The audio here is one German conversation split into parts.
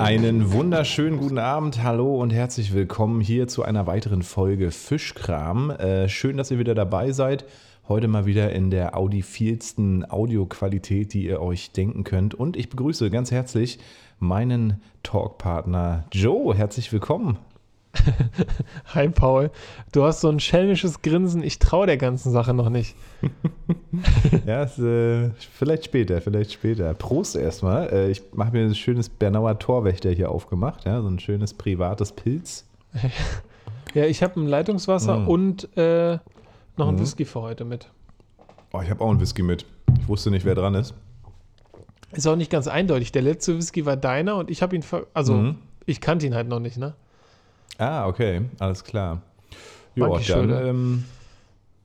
Einen wunderschönen guten Abend, hallo und herzlich willkommen hier zu einer weiteren Folge Fischkram. Äh, schön, dass ihr wieder dabei seid. Heute mal wieder in der audiophilsten Audioqualität, die ihr euch denken könnt. Und ich begrüße ganz herzlich meinen Talkpartner Joe. Herzlich willkommen. Hi Paul, du hast so ein schelmisches Grinsen, ich traue der ganzen Sache noch nicht. ja, ist, äh, vielleicht später, vielleicht später. Prost erstmal. Äh, ich mache mir ein schönes Bernauer Torwächter hier aufgemacht, ja, so ein schönes privates Pilz. ja, ich habe ein Leitungswasser mm. und äh, noch ein mm. Whisky für heute mit. Oh, ich habe auch ein Whisky mit. Ich wusste nicht, wer dran ist. Ist auch nicht ganz eindeutig. Der letzte Whisky war deiner und ich habe ihn, also mhm. ich kannte ihn halt noch nicht, ne? Ah, okay, alles klar. Ja, dann, ähm,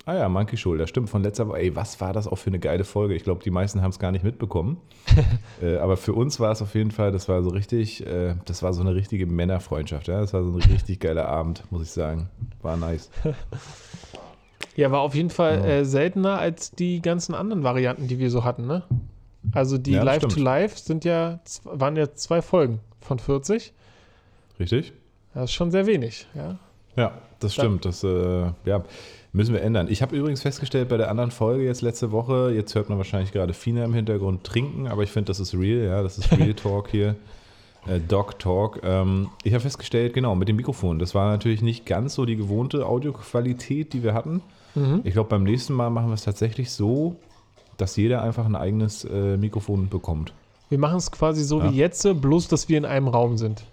ah ja, Monkey Shoulder, stimmt, von letzter Woche. Ey, was war das auch für eine geile Folge? Ich glaube, die meisten haben es gar nicht mitbekommen. äh, aber für uns war es auf jeden Fall, das war so richtig, äh, das war so eine richtige Männerfreundschaft. Ja? Das war so ein richtig geiler Abend, muss ich sagen. War nice. Ja, war auf jeden Fall ja. äh, seltener als die ganzen anderen Varianten, die wir so hatten, ne? Also die ja, Live to Live sind ja, waren ja zwei Folgen von 40. Richtig. Das ist schon sehr wenig, ja. Ja, das stimmt. Das äh, ja, müssen wir ändern. Ich habe übrigens festgestellt bei der anderen Folge jetzt letzte Woche, jetzt hört man wahrscheinlich gerade Fina im Hintergrund trinken, aber ich finde, das ist real, ja, das ist Real Talk hier. Äh, Dog Talk. Ähm, ich habe festgestellt, genau, mit dem Mikrofon. Das war natürlich nicht ganz so die gewohnte Audioqualität, die wir hatten. Mhm. Ich glaube, beim nächsten Mal machen wir es tatsächlich so, dass jeder einfach ein eigenes äh, Mikrofon bekommt. Wir machen es quasi so ja. wie jetzt, bloß dass wir in einem Raum sind.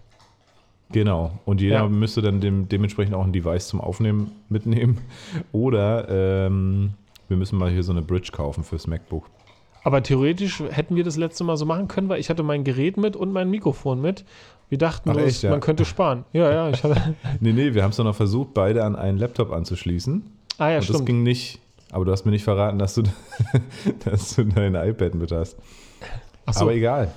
Genau. Und jeder ja. müsste dann dem, dementsprechend auch ein Device zum Aufnehmen mitnehmen. Oder ähm, wir müssen mal hier so eine Bridge kaufen fürs MacBook. Aber theoretisch hätten wir das letzte Mal so machen können, weil ich hatte mein Gerät mit und mein Mikrofon mit. Wir dachten, Ach, echt, ja? man könnte sparen. Ja, ja. Ich hatte nee, nee, wir haben es doch noch versucht, beide an einen Laptop anzuschließen. Ah ja, und stimmt. Das ging nicht. Aber du hast mir nicht verraten, dass du, dass du dein iPad mit hast. Ach so. Aber egal.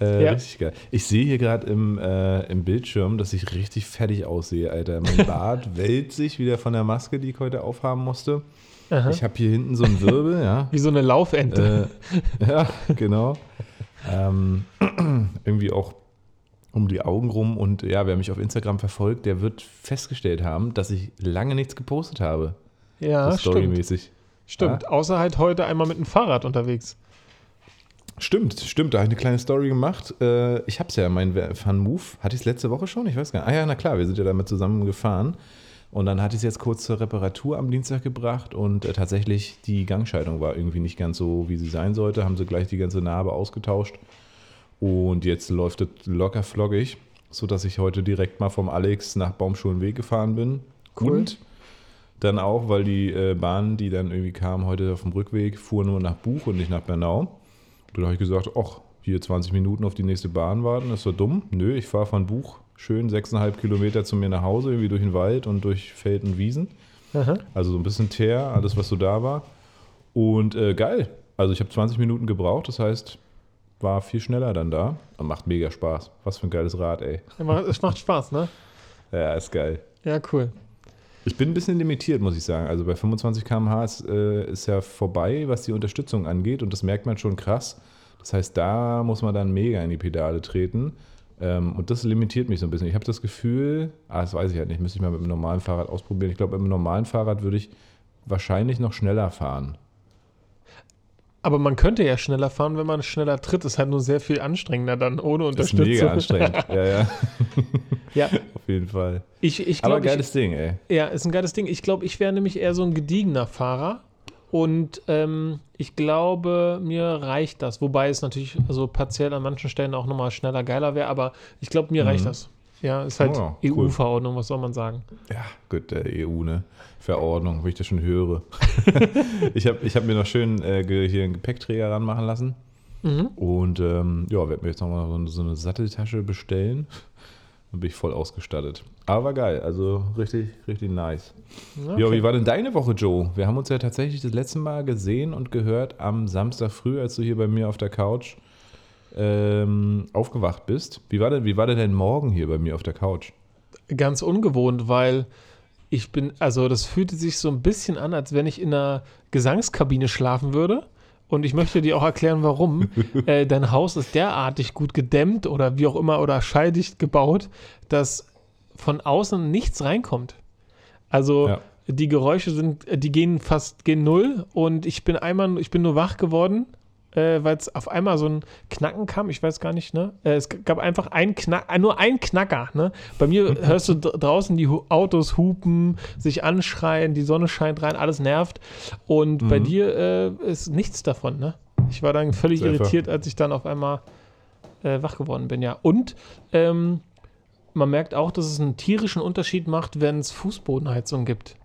Äh, ja. Richtig geil. Ich sehe hier gerade im, äh, im Bildschirm, dass ich richtig fertig aussehe, Alter. Mein Bart wälzt sich wieder von der Maske, die ich heute aufhaben musste. Aha. Ich habe hier hinten so einen Wirbel, ja. Wie so eine Laufente. Äh, ja, genau. Ähm, irgendwie auch um die Augen rum. Und ja, wer mich auf Instagram verfolgt, der wird festgestellt haben, dass ich lange nichts gepostet habe. Ja, so storymäßig. Stimmt. Stimmt. Ja? Außer halt heute einmal mit dem Fahrrad unterwegs. Stimmt, stimmt. Da habe ich eine kleine Story gemacht. Äh, ich habe es ja, mein Fun Move. Hatte ich es letzte Woche schon? Ich weiß gar nicht. Ah ja, na klar, wir sind ja damit zusammen gefahren. Und dann hatte ich es jetzt kurz zur Reparatur am Dienstag gebracht und äh, tatsächlich die Gangschaltung war irgendwie nicht ganz so, wie sie sein sollte. Haben sie gleich die ganze Narbe ausgetauscht. Und jetzt läuft es locker floggig, sodass ich heute direkt mal vom Alex nach Baumschulenweg gefahren bin. Cool. Und dann auch, weil die äh, Bahn, die dann irgendwie kam heute auf dem Rückweg, fuhr nur nach Buch und nicht nach Bernau. Dann habe ich gesagt, ach, hier 20 Minuten auf die nächste Bahn warten, ist so dumm. Nö, ich fahre von Buch schön 6,5 Kilometer zu mir nach Hause, irgendwie durch den Wald und durch Feld und Wiesen. Aha. Also so ein bisschen Teer, alles, was so da war. Und äh, geil. Also ich habe 20 Minuten gebraucht, das heißt, war viel schneller dann da. Und macht mega Spaß. Was für ein geiles Rad, ey. Es macht Spaß, ne? ja, ist geil. Ja, cool. Ich bin ein bisschen limitiert, muss ich sagen. Also bei 25 km/h ist, äh, ist ja vorbei, was die Unterstützung angeht. Und das merkt man schon krass. Das heißt, da muss man dann mega in die Pedale treten. Ähm, und das limitiert mich so ein bisschen. Ich habe das Gefühl, ah, das weiß ich halt nicht, müsste ich mal mit einem normalen Fahrrad ausprobieren. Ich glaube, mit einem normalen Fahrrad würde ich wahrscheinlich noch schneller fahren. Aber man könnte ja schneller fahren, wenn man schneller tritt. Das ist halt nur sehr viel anstrengender dann, ohne Unterstützung. Das ist mega anstrengend, ja, ja. ja. Auf jeden Fall. Ich, ich glaub, Aber geiles ich, Ding, ey. Ja, ist ein geiles Ding. Ich glaube, ich wäre nämlich eher so ein gediegener Fahrer. Und ähm, ich glaube, mir reicht das. Wobei es natürlich also partiell an manchen Stellen auch nochmal schneller, geiler wäre. Aber ich glaube, mir mhm. reicht das. Ja, ist halt oh, EU-Verordnung, was soll man sagen? Ja, gut, der EU, ne? Verordnung, wenn ich das schon höre. ich habe ich hab mir noch schön äh, hier einen Gepäckträger ranmachen lassen. Mhm. Und ähm, ja, werde mir jetzt nochmal so, so eine Satteltasche bestellen. Dann bin ich voll ausgestattet. Aber geil, also richtig, richtig nice. Okay. Ja, wie war denn deine Woche, Joe? Wir haben uns ja tatsächlich das letzte Mal gesehen und gehört am Samstag früh, als du hier bei mir auf der Couch ähm, aufgewacht bist. Wie war, denn, wie war denn dein Morgen hier bei mir auf der Couch? Ganz ungewohnt, weil ich bin, also das fühlte sich so ein bisschen an, als wenn ich in einer Gesangskabine schlafen würde Und ich möchte dir auch erklären, warum. äh, dein Haus ist derartig gut gedämmt oder wie auch immer oder schalldicht gebaut, dass von außen nichts reinkommt. Also Ja. die Geräusche sind, äh, die gehen fast gehen null und ich bin einmal, ich bin nur wach geworden, äh, weil es auf einmal so ein Knacken kam, ich weiß gar nicht, ne? Äh, es gab einfach ein Knack, äh, nur ein Knacker, ne? Bei mir hörst du dr- draußen die Hu Autos hupen, sich anschreien, die Sonne scheint rein, alles nervt und bei Mhm. dir äh, ist nichts davon, ne? Ich war dann völlig Sehr irritiert, als ich dann auf einmal äh, wach geworden bin, ja. Und ähm, man merkt auch, dass es einen tierischen Unterschied macht, wenn es Fußbodenheizung gibt.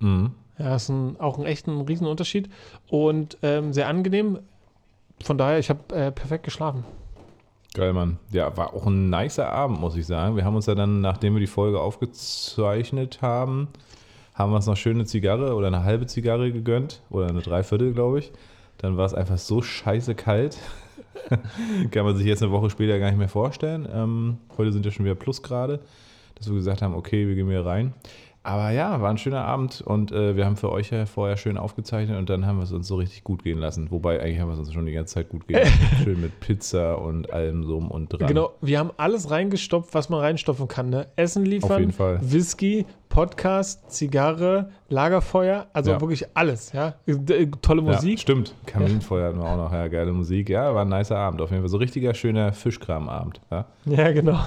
Mhm. Ja, ist ein, auch ein echt ein Riesenunterschied und ähm, sehr angenehm. Von daher, ich habe äh, perfekt geschlafen. Geil, Mann. Ja, war auch ein nicer Abend, muss ich sagen. Wir haben uns ja dann, nachdem wir die Folge aufgezeichnet haben, haben wir uns noch schöne Zigarre oder eine halbe Zigarre gegönnt oder eine Dreiviertel, glaube ich. Dann war es einfach so scheiße kalt. Kann man sich jetzt eine Woche später gar nicht mehr vorstellen. Ähm, heute sind ja schon wieder Plusgrade, dass wir gesagt haben, okay, wir gehen wieder rein. Aber ja, war ein schöner Abend und äh, wir haben für euch ja vorher schön aufgezeichnet und dann haben wir es uns so richtig gut gehen lassen. Wobei eigentlich haben wir es uns schon die ganze Zeit gut gehen lassen. Schön mit Pizza und allem so und dran. Genau, wir haben alles reingestopft, was man reinstopfen kann. Ne? Essen liefern, Auf jeden Fall. Whisky, Podcast, Zigarre, Lagerfeuer, also Ja. wirklich alles. Ja? D- Tolle Ja, Musik. stimmt. Kaminfeuer hatten wir auch noch. Ja, geile Musik. Ja, war ein nicer Abend. Auf jeden Fall so richtiger schöner Fischkramabend. Ja. Ja, genau.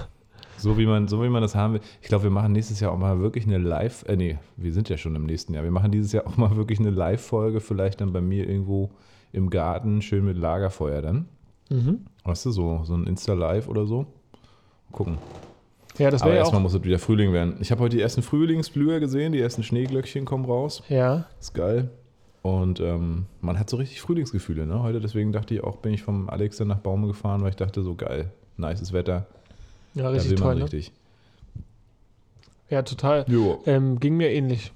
So wie man, so wie man das haben will. Ich glaube, wir machen nächstes Jahr auch mal wirklich eine Live, äh, nee, wir sind ja schon im nächsten Jahr. Wir machen dieses Jahr auch mal wirklich eine Live-Folge, vielleicht dann bei mir irgendwo im Garten, schön mit Lagerfeuer dann. Mhm. Weißt du, so, so ein Insta-Live oder so. Gucken. Ja, das Aber wäre ja erstmal auch. muss es wieder Frühling werden. Ich habe heute die ersten Frühlingsblüher gesehen, die ersten Schneeglöckchen kommen raus. Ja, Ist geil. Und ähm, man hat so richtig Frühlingsgefühle, ne? Heute deswegen dachte ich auch, bin ich vom Alex dann nach Baume gefahren, weil ich dachte, so geil, nices Wetter, ja richtig toll. Ne? richtig. Ja, total. Ähm, ging mir ähnlich.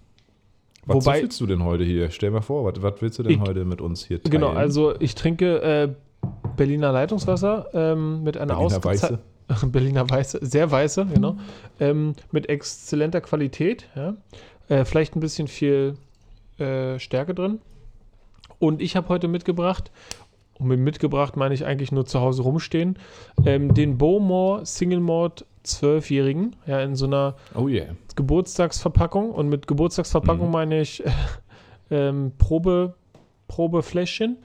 Was Wobei- willst du denn heute hier? Stell mal vor, was, was willst du denn Ich- heute mit uns hier teilen? Genau, also ich trinke äh, Berliner Leitungswasser ähm, mit einer Berliner ausgezei- Berliner Weiße, sehr weiße, genau. Ähm, mit exzellenter Qualität, ja. Äh, vielleicht ein bisschen viel äh, Stärke drin. Und ich habe heute mitgebracht, und mit mitgebracht meine ich eigentlich nur zu Hause rumstehen, ähm, den Bowmore Single Malt 12-Jährigen, ja, in so einer Oh yeah. Geburtstagsverpackung. Und mit Geburtstagsverpackung Mhm. meine ich ähm, Probe, Probefläschchen.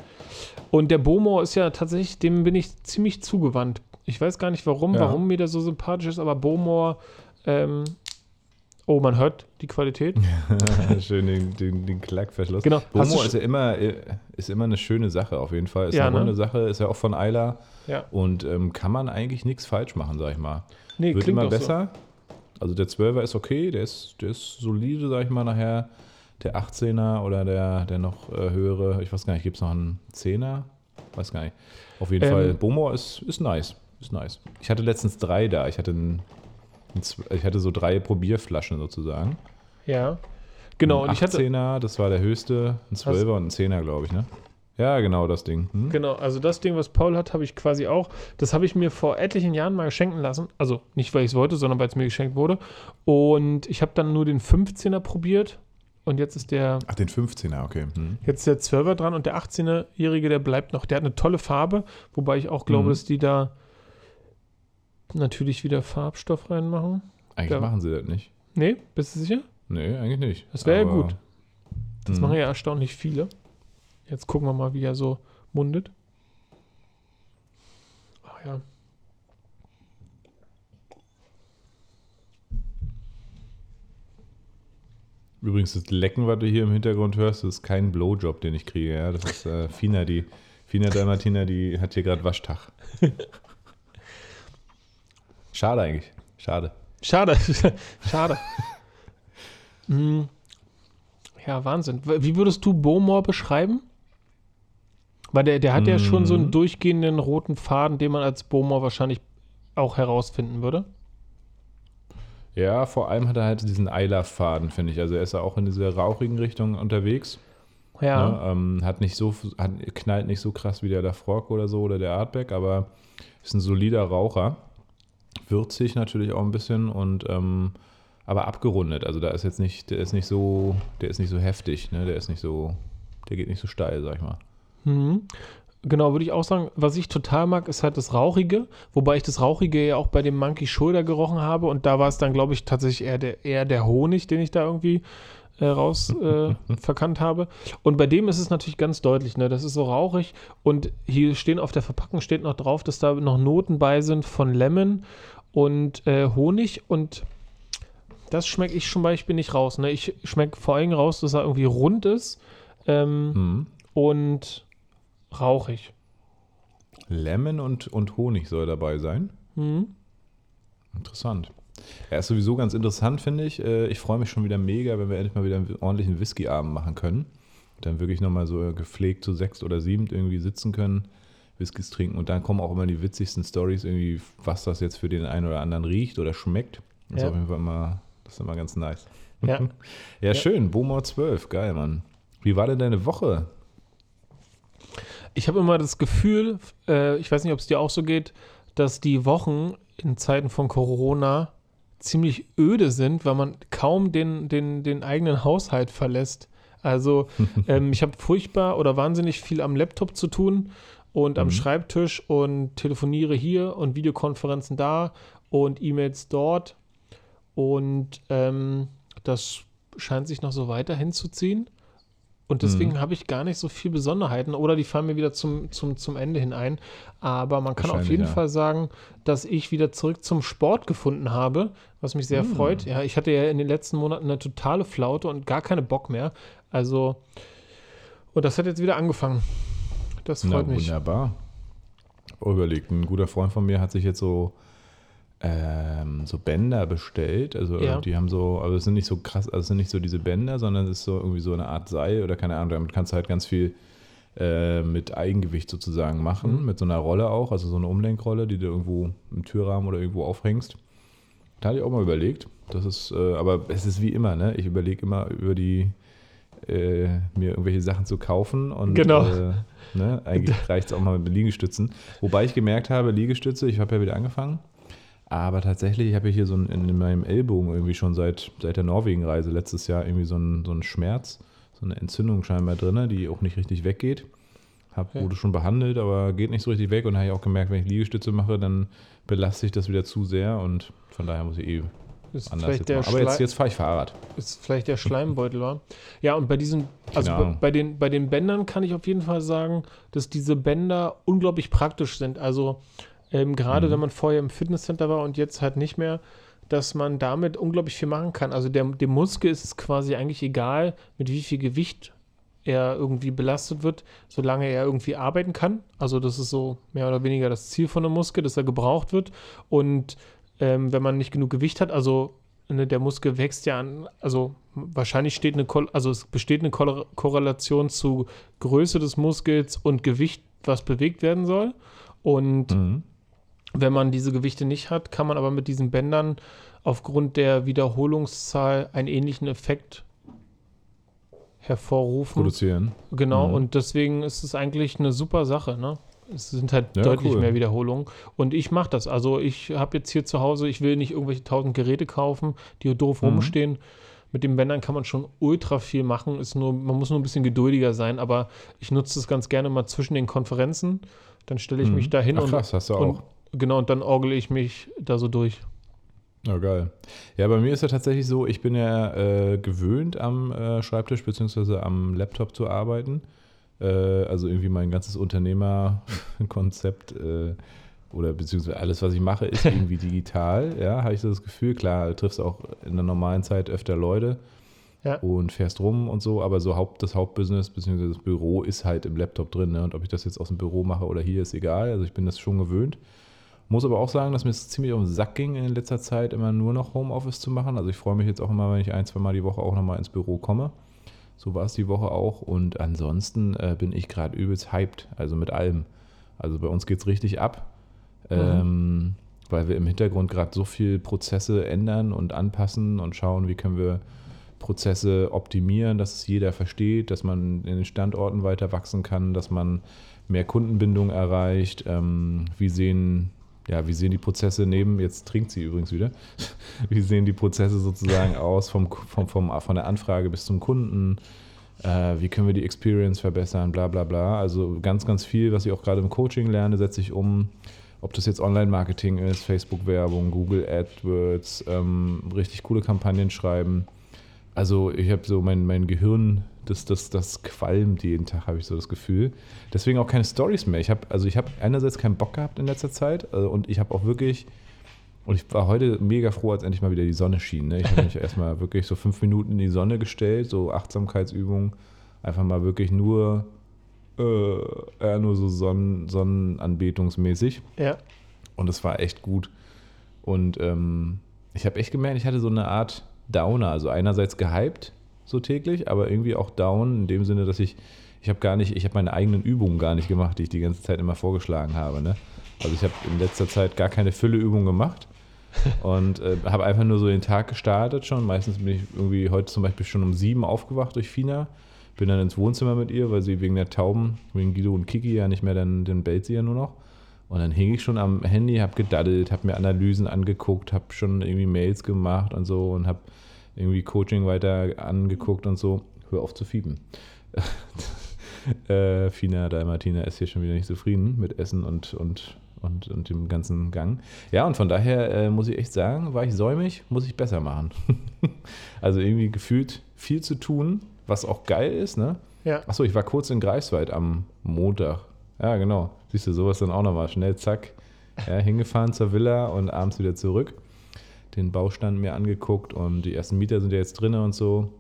Und der Bomo ist ja tatsächlich, dem bin ich ziemlich zugewandt. Ich weiß gar nicht warum, Ja. warum mir der so sympathisch ist, aber Bomor, ähm, oh, man hört die Qualität. Schön den, den, den Klackverschluss. Genau. Bomo ist ja immer, ist immer eine schöne Sache auf jeden Fall. Ist Ja, eine ne? Sache, ist ja auch von Eila Ja. und ähm, kann man eigentlich nichts falsch machen, sag ich mal. Nee, Wird immer auch so. besser. Also der 12er ist okay, der ist, der ist solide, sag ich mal, nachher. Der 18er oder der, der noch äh, höhere, ich weiß gar nicht, gibt es noch einen 10er? Weiß gar nicht. Auf jeden Ähm, Fall, Bomor ist, ist nice. Ist nice. Ich hatte letztens drei da. Ich hatte, ein, ein Z- ich hatte so drei Probierflaschen sozusagen. Ja. Genau, und ein ich hatte, 18er, das war der höchste, ein 12er und ein 10er, glaube ich, ne? Ja, genau, das Ding. Hm? Genau, also das Ding, was Paul hat, habe ich quasi auch. Das habe ich mir vor etlichen Jahren mal schenken lassen. Also nicht, weil ich es wollte, sondern weil es mir geschenkt wurde. Und ich habe dann nur den 15er probiert. Und jetzt ist der, Ach, den 15er, okay. Hm. jetzt ist der 12er dran und der 18-Jährige, der bleibt noch. Der hat eine tolle Farbe, wobei ich auch glaube, Mhm. dass die da natürlich wieder Farbstoff reinmachen. Eigentlich Ja. machen sie das nicht. Nee, bist du sicher? Nee, eigentlich nicht. Das wäre ja gut. Das Hm. machen ja erstaunlich viele. Jetzt gucken wir mal, wie er so mundet. Ach ja. Übrigens, das Lecken, was du hier im Hintergrund hörst, ist kein Blowjob, den ich kriege. Ja? Das ist äh, Fina, die Fina Dalmatina, die hat hier gerade Waschtag. Schade eigentlich. Schade. Schade, schade. Hm. Ja, Wahnsinn. Wie würdest du Bowmore beschreiben? Weil der, der hat ja schon so einen Mhm. durchgehenden roten Faden, den man als Bowmore wahrscheinlich auch herausfinden würde. Ja, vor allem hat er halt diesen Eilerfaden, finde ich. Also er ist ja auch in dieser rauchigen Richtung unterwegs. Ja. Ne? Ähm, hat nicht so, hat, knallt nicht so krass wie der Lafrock oder so oder der Artback, aber ist ein solider Raucher. Würzig natürlich auch ein bisschen und ähm, aber abgerundet. Also da ist jetzt nicht, der ist nicht so, der ist nicht so heftig, ne? Der ist nicht so, der geht nicht so steil, sag ich mal. Mhm. Genau, würde ich auch sagen. Was ich total mag, ist halt das Rauchige, wobei ich das Rauchige ja auch bei dem Monkey Shoulder gerochen habe und da war es dann, glaube ich, tatsächlich eher der, eher der Honig, den ich da irgendwie äh, raus äh, verkannt habe. Und bei dem ist es natürlich ganz deutlich, ne? Das ist so rauchig und hier stehen auf der Verpackung steht noch drauf, dass da noch Noten bei sind von Lemon und äh, Honig und das schmecke ich zum Beispiel nicht raus. Ne? Ich schmecke vor allem raus, dass er irgendwie rund ist ähm, Mhm. und rauchig. Lemon und, und Honig soll dabei sein. Mhm. Interessant. Er ist sowieso ganz interessant, finde ich. Äh, Ich freue mich schon wieder mega, wenn wir endlich mal wieder einen ordentlichen Whisky-Abend machen können. Dann wirklich nochmal so gepflegt zu sechst oder siebend irgendwie sitzen können, Whiskys trinken. Und dann kommen auch immer die witzigsten Stories irgendwie, was das jetzt für den einen oder anderen riecht oder schmeckt. Das ist Ja. auf jeden Fall immer, das ist immer ganz nice. Ja. Ja, schön. Bomor 12, geil, Mann. Wie war denn deine Woche? Ich habe immer das Gefühl, äh, ich weiß nicht, ob es dir auch so geht, dass die Wochen in Zeiten von Corona ziemlich öde sind, weil man kaum den, den, den eigenen Haushalt verlässt. Also ähm, ich habe furchtbar oder wahnsinnig viel am Laptop zu tun und am Mhm. Schreibtisch und telefoniere hier und Videokonferenzen da und E-Mails dort. Und ähm, das scheint sich noch so weiter hinzuziehen. Und deswegen Mhm. habe ich gar nicht so viel Besonderheiten oder die fallen mir wieder zum, zum, zum Ende hin ein. Aber man kann auf jeden ja. Fall sagen, dass ich wieder zurück zum Sport gefunden habe, was mich sehr Mhm. freut. Ja, ich hatte ja in den letzten Monaten eine totale Flaute und gar keine Bock mehr. Also, und das hat jetzt wieder angefangen. Das Na, freut mich. wunderbar. Überlegt, ein guter Freund von mir hat sich jetzt so, ähm, so Bänder bestellt. Also Ja. die haben so, aber es sind nicht so krass, also es sind nicht so diese Bänder, sondern es ist so irgendwie so eine Art Seil oder keine Ahnung, damit kannst du halt ganz viel äh, mit Eigengewicht sozusagen machen, Mhm. mit so einer Rolle auch, also so eine Umlenkrolle, die du irgendwo im Türrahmen oder irgendwo aufhängst. Da hatte ich auch mal überlegt. Das ist, äh, aber es ist wie immer, ne? Ich überlege immer über die äh, mir irgendwelche Sachen zu kaufen und Genau. äh, ne, eigentlich reicht es auch mal mit Liegestützen. Wobei ich gemerkt habe, Liegestütze, ich habe ja wieder angefangen, aber tatsächlich, ich habe ja hier so ein, in meinem Ellbogen irgendwie schon seit, seit der Norwegen-Reise letztes Jahr irgendwie so einen so einen Schmerz, so eine Entzündung scheinbar drin, die auch nicht richtig weggeht. Hab, Ja. Wurde schon behandelt, aber geht nicht so richtig weg und habe ich auch gemerkt, wenn ich Liegestütze mache, dann belaste ich das wieder zu sehr und von daher muss ich eh Ist anders vielleicht, jetzt der. Aber jetzt, jetzt fahre ich Fahrrad. ist vielleicht der Schleimbeutel war. Ja, und bei diesen, also bei, bei, den, bei den Bändern kann ich auf jeden Fall sagen, dass diese Bänder unglaublich praktisch sind. Also ähm, gerade Mhm. wenn man vorher im Fitnesscenter war und jetzt halt nicht mehr, dass man damit unglaublich viel machen kann. Also der, dem Muskel ist es quasi eigentlich egal, mit wie viel Gewicht er irgendwie belastet wird, solange er irgendwie arbeiten kann. Also das ist so mehr oder weniger das Ziel von einem Muskel, dass er gebraucht wird. Und ähm, wenn man nicht genug Gewicht hat, also ne, der Muskel wächst ja an, also wahrscheinlich steht eine, also es besteht eine Korrelation zu Größe des Muskels und Gewicht, was bewegt werden soll. Und Mhm. Wenn man diese Gewichte nicht hat, kann man aber mit diesen Bändern aufgrund der Wiederholungszahl einen ähnlichen Effekt hervorrufen. Produzieren. Genau, Mhm. und deswegen ist es eigentlich eine super Sache, ne? Es sind halt Ja, deutlich cool. mehr Wiederholungen. Und ich mache das. Also ich habe jetzt hier zu Hause, ich will nicht irgendwelche tausend Geräte kaufen, die doof Mhm. rumstehen. Mit den Bändern kann man schon ultra viel machen. Ist nur, man muss nur ein bisschen geduldiger sein, aber ich nutze es ganz gerne mal zwischen den Konferenzen. Dann stelle ich Mhm. mich da hin und, krass, hast du und auch. Genau, und dann orgel ich mich da so durch. Ja, geil. Ja, bei mir ist ja tatsächlich so, ich bin ja äh, gewöhnt am äh, Schreibtisch bzw. am Laptop zu arbeiten. Äh, also irgendwie mein ganzes Unternehmerkonzept äh, oder beziehungsweise alles, was ich mache, ist irgendwie digital. Ja, habe ich so das Gefühl. Klar, du triffst auch in der normalen Zeit öfter Leute Ja. und fährst rum und so, aber so Haupt, das Hauptbusiness bzw. das Büro ist halt im Laptop drin. Ne? Und ob ich das jetzt aus dem Büro mache oder hier, ist egal. Also ich bin das schon gewöhnt. Muss aber auch sagen, dass mir es ziemlich auf den Sack ging, in letzter Zeit immer nur noch Homeoffice zu machen. Also ich freue mich jetzt auch immer, wenn ich ein, zwei Mal die Woche auch nochmal ins Büro komme. So war es die Woche auch. Und ansonsten äh, bin ich gerade übelst hyped, also mit allem. Also bei uns geht es richtig ab, ähm, weil wir im Hintergrund gerade so viel Prozesse ändern und anpassen und schauen, wie können wir Prozesse optimieren, dass es jeder versteht, dass man in den Standorten weiter wachsen kann, dass man mehr Kundenbindung erreicht. Ähm, wie sehen ja, wie sehen die Prozesse neben, jetzt trinkt sie übrigens wieder, wie sehen die Prozesse sozusagen aus vom, vom, vom, von der Anfrage bis zum Kunden? äh, wie können wir die Experience verbessern, bla bla bla. Also ganz, ganz viel, was ich auch gerade im Coaching lerne, setze ich um. Ob das jetzt Online-Marketing ist, Facebook-Werbung, Google AdWords, ähm, richtig coole Kampagnen schreiben. Also ich habe so mein, mein Gehirn, das, das, das qualmt jeden Tag, habe ich so das Gefühl. Deswegen auch keine Stories mehr. Ich habe also ich habe einerseits keinen Bock gehabt in letzter Zeit äh, und ich habe auch wirklich und ich war heute mega froh, als endlich mal wieder die Sonne schien. Ne? Ich habe mich erstmal wirklich so fünf Minuten in die Sonne gestellt, so Achtsamkeitsübungen, einfach mal wirklich nur äh, nur so Sonnen, Sonnenanbetungsmäßig. Ja. Und es war echt gut. Und ähm, ich habe echt gemerkt, ich hatte so eine Art Downer. Also einerseits gehypt, so täglich, aber irgendwie auch down, in dem Sinne, dass ich, ich habe gar nicht, ich habe meine eigenen Übungen gar nicht gemacht, die ich die ganze Zeit immer vorgeschlagen habe. Ne? Also ich habe in letzter Zeit gar keine Fülleübung gemacht und äh, habe einfach nur so den Tag gestartet schon. Meistens bin ich irgendwie heute zum Beispiel schon um sieben aufgewacht durch Fina bin dann ins Wohnzimmer mit ihr, weil sie wegen der Tauben, wegen Guido und Kiki ja nicht mehr, dann, dann bellt sie ja nur noch. Und dann hing ich schon am Handy, habe gedaddelt, habe mir Analysen angeguckt, habe schon irgendwie Mails gemacht und so und habe irgendwie Coaching weiter angeguckt und so. Hör auf zu fieben. äh, Fina Dalmatina ist hier schon wieder nicht zufrieden mit Essen und, und, und, und dem ganzen Gang. Ja, und von daher äh, muss ich echt sagen, war ich säumig, muss ich besser machen. also irgendwie gefühlt viel zu tun, was auch geil ist, ne? Ja. Achso, ich war kurz in Greifswald am Montag. Ja, genau. Siehst du, sowas dann auch nochmal. Schnell, zack, ja, hingefahren zur Villa und abends wieder zurück. Den Baustand mir angeguckt und die ersten Mieter sind ja jetzt drin und so.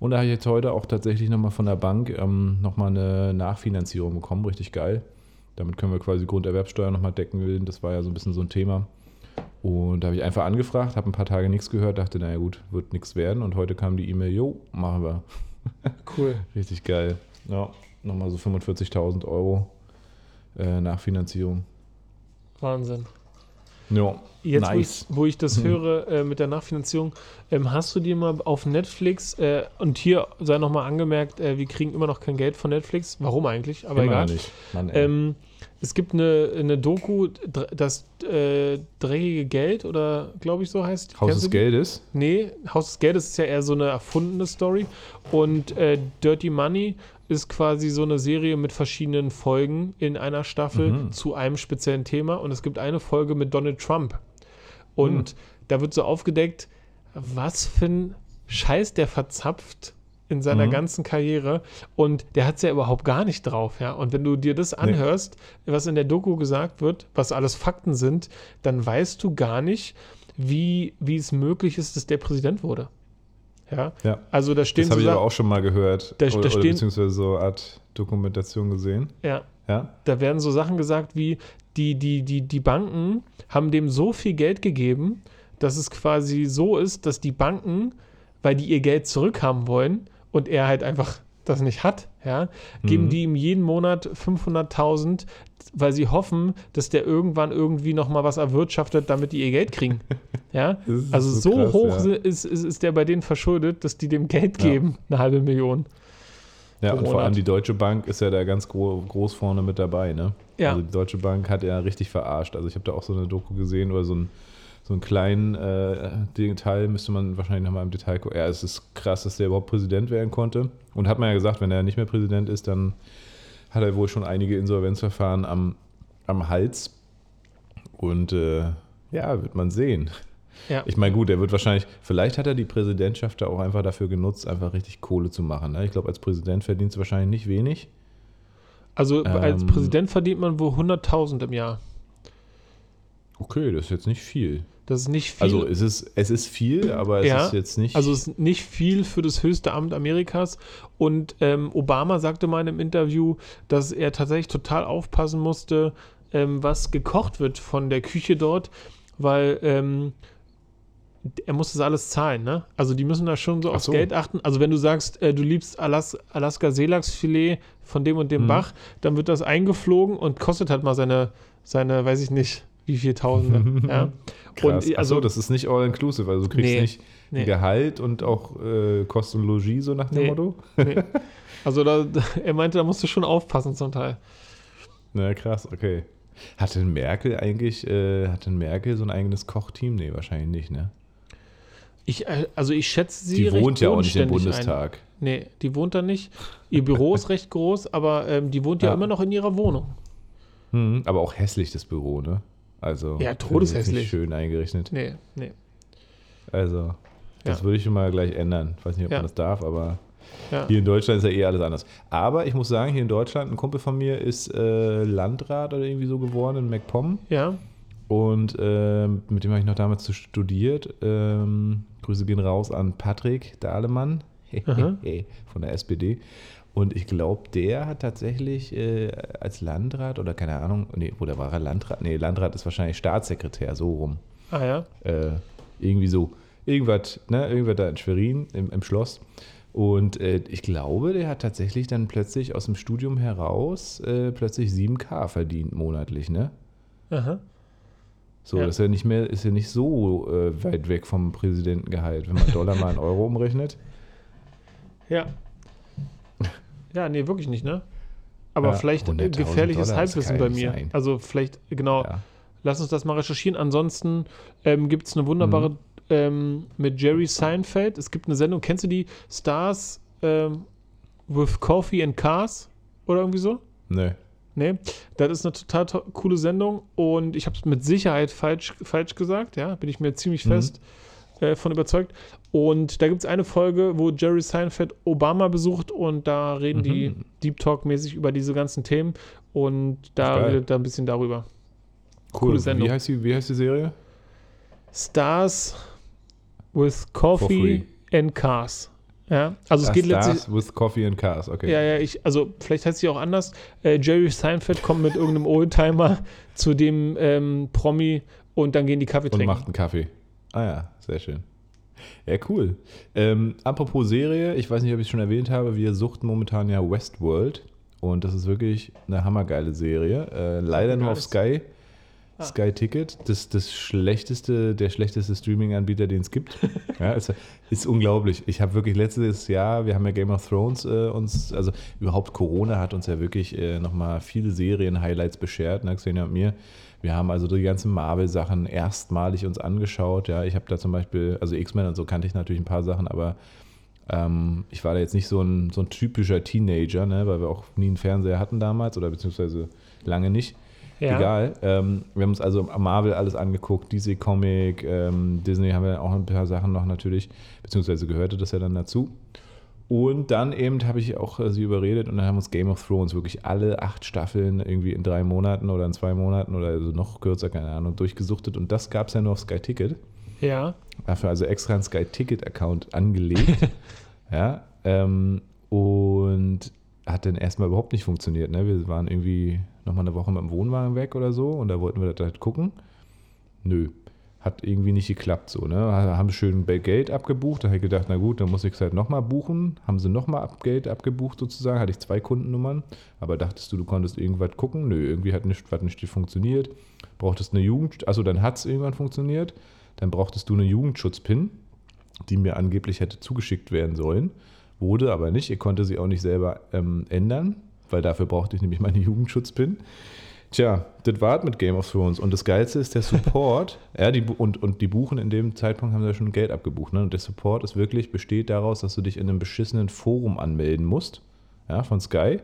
Und da habe ich jetzt heute auch tatsächlich nochmal von der Bank ähm, nochmal eine Nachfinanzierung bekommen. Richtig geil. Damit können wir quasi Grunderwerbsteuer nochmal decken. Das war ja so ein bisschen so ein Thema. Und da habe ich einfach angefragt, habe ein paar Tage nichts gehört, dachte, naja gut, wird nichts werden. Und heute kam die E-Mail, jo, machen wir. Cool. Richtig geil. Ja, nochmal so 45.000 Euro äh, Nachfinanzierung. Wahnsinn. Ja, Jetzt, nice. wo, ich, wo ich das Mhm. höre äh, mit der Nachfinanzierung, ähm, hast du dir mal auf Netflix, äh, und hier sei nochmal angemerkt, äh, wir kriegen immer noch kein Geld von Netflix. Warum eigentlich? Aber Immer egal. nicht. Mann. Ähm, es gibt eine, eine Doku, das äh, dreckige Geld, oder glaube ich so heißt. Haus Kennst des die? Geldes. Nee, Haus des Geldes ist ja eher so eine erfundene Story. Und äh, Dirty Money ist quasi so eine Serie mit verschiedenen Folgen in einer Staffel Mhm. zu einem speziellen Thema. Und es gibt eine Folge mit Donald Trump. Und da wird so aufgedeckt, was für ein Scheiß der verzapft in seiner Mhm. ganzen Karriere. Und der hat es ja überhaupt gar nicht drauf. Ja? Und wenn du dir das anhörst, was in der Doku gesagt wird, was alles Fakten sind, dann weißt du gar nicht, wie, wie es möglich ist, dass der Präsident wurde. Ja, Ja. also da stehen Das habe ich aber auch schon mal gehört. Da- da oder, oder stehen- beziehungsweise so eine Art Dokumentation gesehen. ja, Ja. da werden so Sachen gesagt wie, die, die, die, die Banken haben dem so viel Geld gegeben, dass es quasi so ist, dass die Banken, weil die ihr Geld zurückhaben wollen und er halt einfach das nicht hat, ja, geben Mhm. die ihm jeden Monat 500.000, weil sie hoffen, dass der irgendwann irgendwie noch mal was erwirtschaftet, damit die ihr Geld kriegen. Ja, also so, krass, hoch ja. ist, ist, ist der bei denen verschuldet, dass die dem Geld Ja. geben, eine halbe Million. Ja, und vor allem die Deutsche Bank ist ja da ganz gro groß vorne mit dabei, ne? Ja. Also die Deutsche Bank hat ja richtig verarscht. Also ich habe da auch so eine Doku gesehen oder so, ein, so einen kleinen äh, Detail, müsste man wahrscheinlich nochmal im Detail gucken. Ja, es ist krass, dass der überhaupt Präsident werden konnte. Und hat man ja gesagt, wenn er nicht mehr Präsident ist, dann hat er wohl schon einige Insolvenzverfahren am, am Hals. Und äh, ja, wird man sehen. Ja. Ich meine, gut, er wird wahrscheinlich, vielleicht hat er die Präsidentschaft da auch einfach dafür genutzt, einfach richtig Kohle zu machen. Ne? Ich glaube, als Präsident verdient es wahrscheinlich nicht wenig. Also als Ähm. Präsident verdient man wohl 100.000 im Jahr. Okay, das ist jetzt nicht viel. Das ist nicht viel. Also es ist, es ist viel, aber es Ja, ist jetzt nicht. Also es ist nicht viel für das höchste Amt Amerikas. Und ähm, Obama sagte mal in einem Interview, dass er tatsächlich total aufpassen musste, ähm, was gekocht wird von der Küche dort, weil ähm, er muss das alles zahlen, ne? Also die müssen da schon so Ach aufs so. Geld achten. Also wenn du sagst, äh, du liebst Alas Alaska Seelachsfilet von dem und dem Mhm. Bach, dann wird das eingeflogen und kostet halt mal seine, seine, weiß ich nicht, wie viel Tausende. ja. Krass. Und, also, also, das ist nicht all-inclusive. Also du kriegst Nee, nicht nee. Gehalt und auch äh, Kost und Logis, so nach dem Nee. Motto. Nee. Also da, er meinte, da musst du schon aufpassen zum Teil. Na krass, okay. Hat denn Merkel eigentlich, äh, hat denn Merkel so ein eigenes Kochteam? Nee, wahrscheinlich nicht, ne? Ich, äh, also ich schätze sie Die wohnt ja auch nicht im Bundestag. Ein. Nee, die wohnt da nicht. Ihr Büro ist recht groß, aber ähm, die wohnt ja. Ja. immer noch in ihrer Wohnung. Hm, aber auch hässlich, das Büro, ne? Also, Ja, todeshässlich. nicht schön eingerichtet. Nee, nee. Also, das Ja. würde ich schon mal gleich ändern. Ich weiß nicht, ob Ja. man das darf, aber Ja. hier in Deutschland ist ja eh alles anders. Aber ich muss sagen, hier in Deutschland, ein Kumpel von mir ist äh, Landrat oder irgendwie so geworden in MacPom. Ja, Und ähm, mit dem habe ich noch damals studiert. Ähm, Grüße gehen raus an Patrick Dahlemann von der SPD. Und ich glaube, der hat tatsächlich äh, als Landrat oder keine Ahnung, nee, oder war er Landrat? Nee, Landrat ist wahrscheinlich Staatssekretär, so rum. ah ja. Äh, irgendwie so. Irgendwas, ne, irgendwas da in Schwerin im, im Schloss. Und äh, ich glaube, der hat tatsächlich dann plötzlich aus dem Studium heraus äh, plötzlich 7K verdient monatlich, ne? Aha. So, Ja. das ist ja nicht mehr, ist ja nicht so äh, weit weg vom Präsidentengehalt, wenn man Dollar mal in Euro umrechnet. Ja. Ja, nee, wirklich nicht, ne? Aber Ja, vielleicht äh, 100.000 gefährliches Dollar, Halbwissen bei mir. sein. Also vielleicht, genau, Ja. lass uns das mal recherchieren. Ansonsten ähm, gibt es eine wunderbare Mhm. ähm, mit Jerry Seinfeld. Es gibt eine Sendung, kennst du die? Stars ähm, with Coffee and Cars? Oder irgendwie so? Nö. Nee, das ist eine total to coole Sendung und ich habe es mit Sicherheit falsch, falsch gesagt, ja, bin ich mir ziemlich Mhm. fest äh, von überzeugt. Und da gibt es eine Folge, wo Jerry Seinfeld Obama besucht und da reden die Mhm. Deep Talk-mäßig über diese ganzen Themen und da Geil. redet er ein bisschen darüber. Cool. Coole Sendung. Wie heißt, die, wie heißt die Serie? Stars with Coffee and Cars. Ja, also es geht Stars letztlich. with Coffee and Cars, okay. Ja, ja, ich, also vielleicht heißt sie auch anders. Äh, Jerry Seinfeld kommt mit irgendeinem Oldtimer zu dem ähm, Promi und dann gehen die Kaffee Und trinken. macht einen Kaffee. Ah ja, sehr schön. Ja, cool. Ähm, apropos Serie, ich weiß nicht, ob ich es schon erwähnt habe, wir suchten momentan ja Westworld. Und das ist wirklich eine hammergeile Serie. Äh, leider nur auf Sky. Ah. Sky Ticket, das, das schlechteste, der schlechteste Streaming-Anbieter, den es gibt. ja, ist, ist unglaublich. Ich habe wirklich letztes Jahr, wir haben ja Game of Thrones äh, uns, also überhaupt Corona hat uns ja wirklich äh, nochmal viele Serien-Highlights beschert, ne, Xenia und mir. Wir haben also die ganzen Marvel-Sachen erstmalig uns angeschaut. Ja, ich habe da zum Beispiel, also X-Men und so kannte ich natürlich ein paar Sachen, aber ähm, ich war da jetzt nicht so ein, so ein typischer Teenager, ne, weil wir auch nie einen Fernseher hatten damals oder beziehungsweise lange nicht. Ja. Egal. Ähm, wir haben uns also Marvel alles angeguckt, DC Comic, ähm, Disney haben wir auch ein paar Sachen noch natürlich, beziehungsweise gehörte das ja dann dazu. Und dann eben habe ich auch äh, sie überredet und dann haben uns Game of Thrones wirklich alle acht Staffeln irgendwie in drei Monaten oder in zwei Monaten oder also noch kürzer, keine Ahnung, durchgesuchtet. Und das gab es ja nur auf Sky Ticket. Ja. Dafür also extra einen Sky Ticket-Account angelegt. ja. Ähm, und hat dann erstmal überhaupt nicht funktioniert. Ne? Wir waren irgendwie nochmal eine Woche mit dem Wohnwagen weg oder so und da wollten wir das halt gucken. Nö. Hat irgendwie nicht geklappt so, ne? Haben schön Geld abgebucht. Da habe ich gedacht, na gut, dann muss ich es halt nochmal buchen. Haben sie nochmal Geld abgebucht sozusagen. Hatte ich zwei Kundennummern. Aber dachtest du, du konntest irgendwas gucken? Nö, irgendwie hat nicht, hat nicht funktioniert. Brauchtest eine Jugend, also dann hat es irgendwann funktioniert. Dann brauchtest du eine Jugendschutzpin, die mir angeblich hätte zugeschickt werden sollen. Wurde aber nicht. Ihr konnte sie auch nicht selber ähm, ändern, weil dafür brauchte ich nämlich meine Jugendschutzpin. Tja, das war's mit Game of Thrones. Und das Geilste ist der Support. ja, die, und, und die buchen in dem Zeitpunkt haben sie ja schon Geld abgebucht. Ne? Und der Support ist wirklich, besteht daraus, dass du dich in einem beschissenen Forum anmelden musst. Ja, von Sky.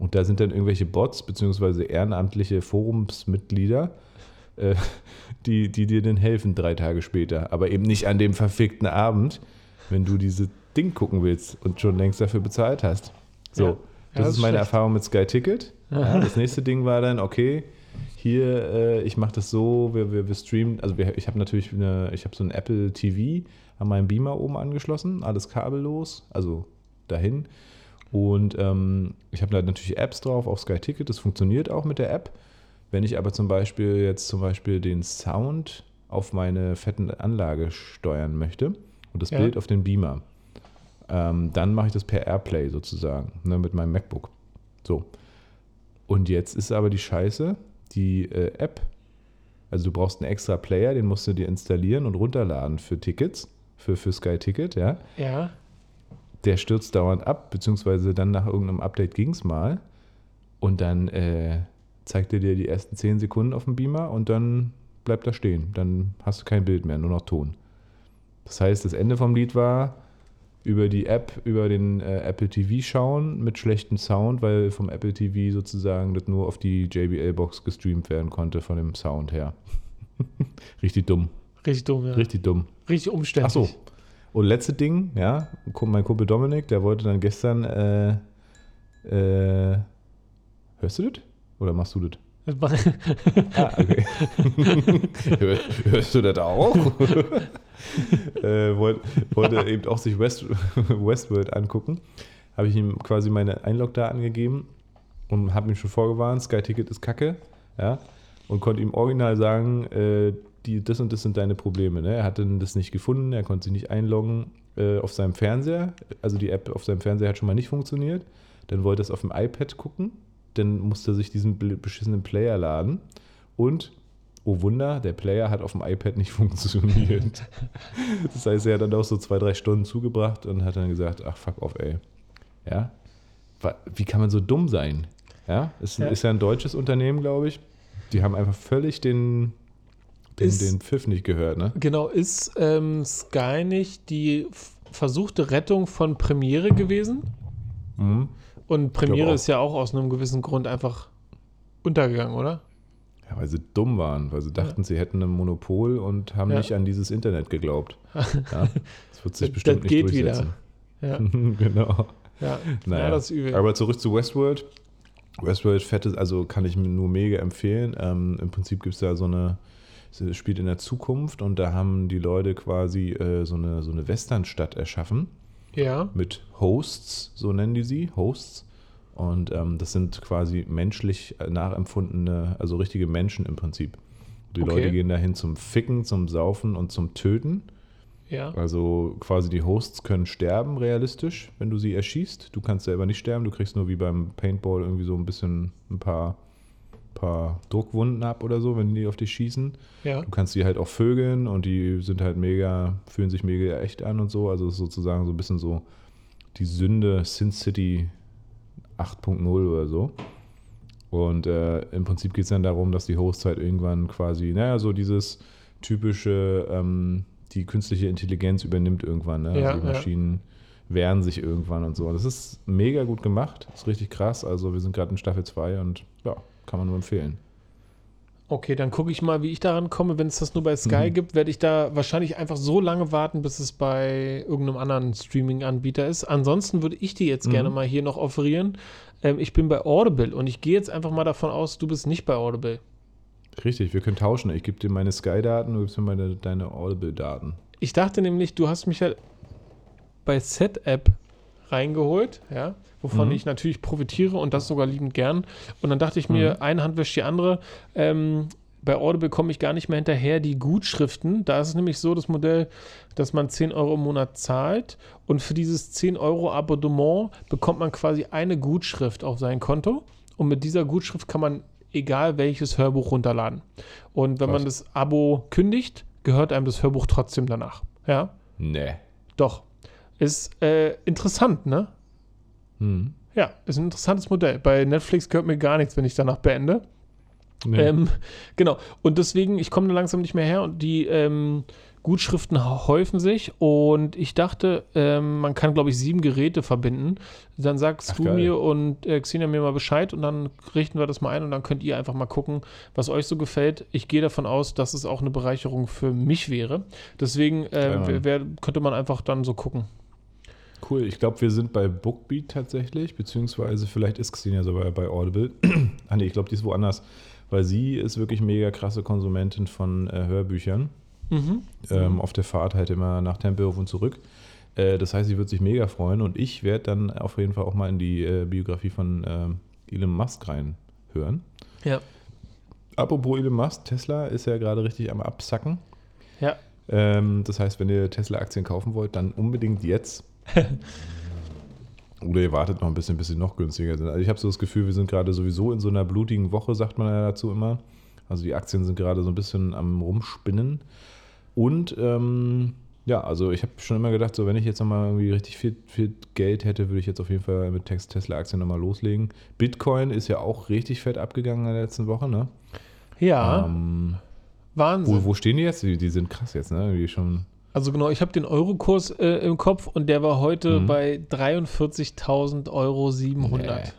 Und da sind dann irgendwelche Bots beziehungsweise ehrenamtliche Forumsmitglieder, äh, die, die dir dann helfen drei Tage später. Aber eben nicht an dem verfickten Abend, wenn du dieses Ding gucken willst und schon längst dafür bezahlt hast. So, Ja. das, Ja, das ist ist meine schlecht. Erfahrung mit Sky Ticket. Ja, das nächste Ding war dann, okay, hier, äh, ich mache das so, wir, wir, wir streamen, also wir, ich habe natürlich eine, ich habe so ein Apple TV an meinem Beamer oben angeschlossen, alles kabellos, also dahin. Und ähm, ich habe da natürlich Apps drauf auf Sky Ticket, das funktioniert auch mit der App. Wenn ich aber zum Beispiel jetzt zum Beispiel den Sound auf meine fetten Anlage steuern möchte und das Ja. Bild auf den Beamer, ähm, dann mache ich das per Airplay sozusagen, ne, mit meinem MacBook. So. Und jetzt ist aber die Scheiße, die äh, App, also du brauchst einen extra Player, den musst du dir installieren und runterladen für Tickets, für, für Sky Ticket, ja. Ja. Der stürzt dauernd ab, beziehungsweise dann nach irgendeinem Update ging es mal. Und dann äh, zeigt er dir die ersten 10 Sekunden auf dem Beamer und dann bleibt er stehen. Dann hast du kein Bild mehr, nur noch Ton. Das heißt, das Ende vom Lied war über die App, über den äh, Apple TV schauen mit schlechtem Sound, weil vom Apple TV sozusagen das nur auf die JBL-Box gestreamt werden konnte von dem Sound her. Richtig dumm. Richtig dumm, ja. Richtig dumm. Richtig umständlich. Ach so. Und letzte Ding, ja, mein Kumpel Dominik, der wollte dann gestern, äh, äh, hörst du das? Oder machst du das? Ah, okay. Hörst du das auch? äh, wollte, wollte eben auch sich West, Westworld angucken. Habe ich ihm quasi meine Einlogdaten gegeben und habe ihm schon vorgewarnt, Sky Ticket ist kacke. Ja, und konnte ihm original sagen, äh, die, das und das sind deine Probleme. Ne? Er hatte das nicht gefunden, er konnte sich nicht einloggen äh, auf seinem Fernseher. Also die App auf seinem Fernseher hat schon mal nicht funktioniert. Dann wollte er es auf dem iPad gucken. Dann musste er sich diesen beschissenen Player laden. Und, oh Wunder, der Player hat auf dem iPad nicht funktioniert. das heißt, er hat dann auch so zwei, drei Stunden zugebracht und hat dann gesagt, ach fuck off, ey. Ja, wie kann man so dumm sein? Ja, es ja. ist ja ein deutsches Unternehmen, glaube ich. Die haben einfach völlig den, den, ist, den Pfiff nicht gehört, ne? Genau, ist ähm, Sky nicht die versuchte Rettung von Premiere gewesen? Mhm. Und Premiere ist ja auch aus einem gewissen Grund einfach untergegangen, oder? Ja, weil sie dumm waren, weil sie dachten, ja. sie hätten ein Monopol und haben ja. nicht an dieses Internet geglaubt. Ja, das wird sich das, bestimmt das nicht durchsetzen. Wieder. Ja. genau. Ja, naja. das ist übel. Aber zurück zu Westworld. Westworld fette, also kann ich mir nur mega empfehlen. Ähm, Im Prinzip gibt es da so eine, es spielt in der Zukunft und da haben die Leute quasi äh, so eine, so eine Westernstadt erschaffen. Ja. Mit Hosts, so nennen die sie, Hosts. Und ähm, das sind quasi menschlich nachempfundene, also richtige Menschen im Prinzip. Die okay. Leute gehen dahin zum Ficken, zum Saufen und zum Töten. Ja. Also quasi die Hosts können sterben, realistisch, wenn du sie erschießt. Du kannst selber nicht sterben, du kriegst nur wie beim Paintball irgendwie so ein bisschen ein paar, paar Druckwunden ab oder so, wenn die auf dich schießen. Ja. Du kannst die halt auch vögeln und die sind halt mega, fühlen sich mega echt an und so. Also ist sozusagen so ein bisschen so die Sünde Sin City 8.0 oder so. Und äh, im Prinzip geht es dann darum, dass die Hosts halt irgendwann quasi, naja, so dieses typische ähm, die künstliche Intelligenz übernimmt irgendwann. Ne? Ja, also die Maschinen ja. wehren sich irgendwann und so. Das ist mega gut gemacht. Das ist richtig krass. Also wir sind gerade in Staffel 2 und ja, kann man nur empfehlen. Okay, dann gucke ich mal, wie ich daran komme. Wenn es das nur bei Sky mhm. gibt, werde ich da wahrscheinlich einfach so lange warten, bis es bei irgendeinem anderen Streaming-Anbieter ist. Ansonsten würde ich dir jetzt mhm. gerne mal hier noch offerieren. Ähm, ich bin bei Audible und ich gehe jetzt einfach mal davon aus, du bist nicht bei Audible. Richtig, wir können tauschen. Ich gebe dir meine Sky-Daten, du gibst mir meine, deine Audible-Daten. Ich dachte nämlich, du hast mich ja bei Set-App reingeholt, ja, wovon mhm. ich natürlich profitiere und das sogar liebend gern. Und dann dachte ich mir, mhm. eine Hand wäscht die andere. Ähm, bei Audible komme ich gar nicht mehr hinterher, die Gutschriften. Da ist es nämlich so das Modell, dass man 10 Euro im Monat zahlt und für dieses 10 Euro Abonnement bekommt man quasi eine Gutschrift auf sein Konto. Und mit dieser Gutschrift kann man egal welches Hörbuch runterladen. Und wenn Was? man das Abo kündigt, gehört einem das Hörbuch trotzdem danach. Ja? Nee. Doch. Ist äh, interessant, ne? Hm. Ja, ist ein interessantes Modell. Bei Netflix gehört mir gar nichts, wenn ich danach beende. Nee. Ähm, genau. Und deswegen, ich komme da langsam nicht mehr her und die ähm, Gutschriften häufen sich und ich dachte, ähm, man kann, glaube ich, sieben Geräte verbinden. Dann sagst Ach, du geil. mir und äh, Xenia mir mal Bescheid und dann richten wir das mal ein und dann könnt ihr einfach mal gucken, was euch so gefällt. Ich gehe davon aus, dass es auch eine Bereicherung für mich wäre. Deswegen äh, wär, könnte man einfach dann so gucken. Cool, ich glaube, wir sind bei Bookbeat tatsächlich, beziehungsweise vielleicht ist Xenia sogar bei Audible. ah nee, ich glaube, die ist woanders, weil sie ist wirklich mega krasse Konsumentin von äh, Hörbüchern. Mhm. Ähm, auf der Fahrt halt immer nach Tempelhof und zurück. Äh, das heißt, sie wird sich mega freuen und ich werde dann auf jeden Fall auch mal in die äh, Biografie von äh, Elon Musk reinhören. Ja. Apropos Elon Musk, Tesla ist ja gerade richtig am Absacken. Ja. Ähm, das heißt, wenn ihr Tesla-Aktien kaufen wollt, dann unbedingt jetzt. Oder ihr wartet noch ein bisschen, bis sie noch günstiger sind. Also ich habe so das Gefühl, wir sind gerade sowieso in so einer blutigen Woche, sagt man ja dazu immer. Also die Aktien sind gerade so ein bisschen am Rumspinnen. Und ähm, ja, also ich habe schon immer gedacht, so wenn ich jetzt nochmal irgendwie richtig viel, viel Geld hätte, würde ich jetzt auf jeden Fall mit Tesla-Aktien nochmal loslegen. Bitcoin ist ja auch richtig fett abgegangen in der letzten Woche, ne? Ja. Ähm, Wahnsinn. Wo, wo, stehen die jetzt? Die, die, sind krass jetzt, ne? Irgendwie schon Also genau, ich habe den Eurokurs äh, im Kopf und der war heute Mhm. bei 43.000 Euro 700. Nee.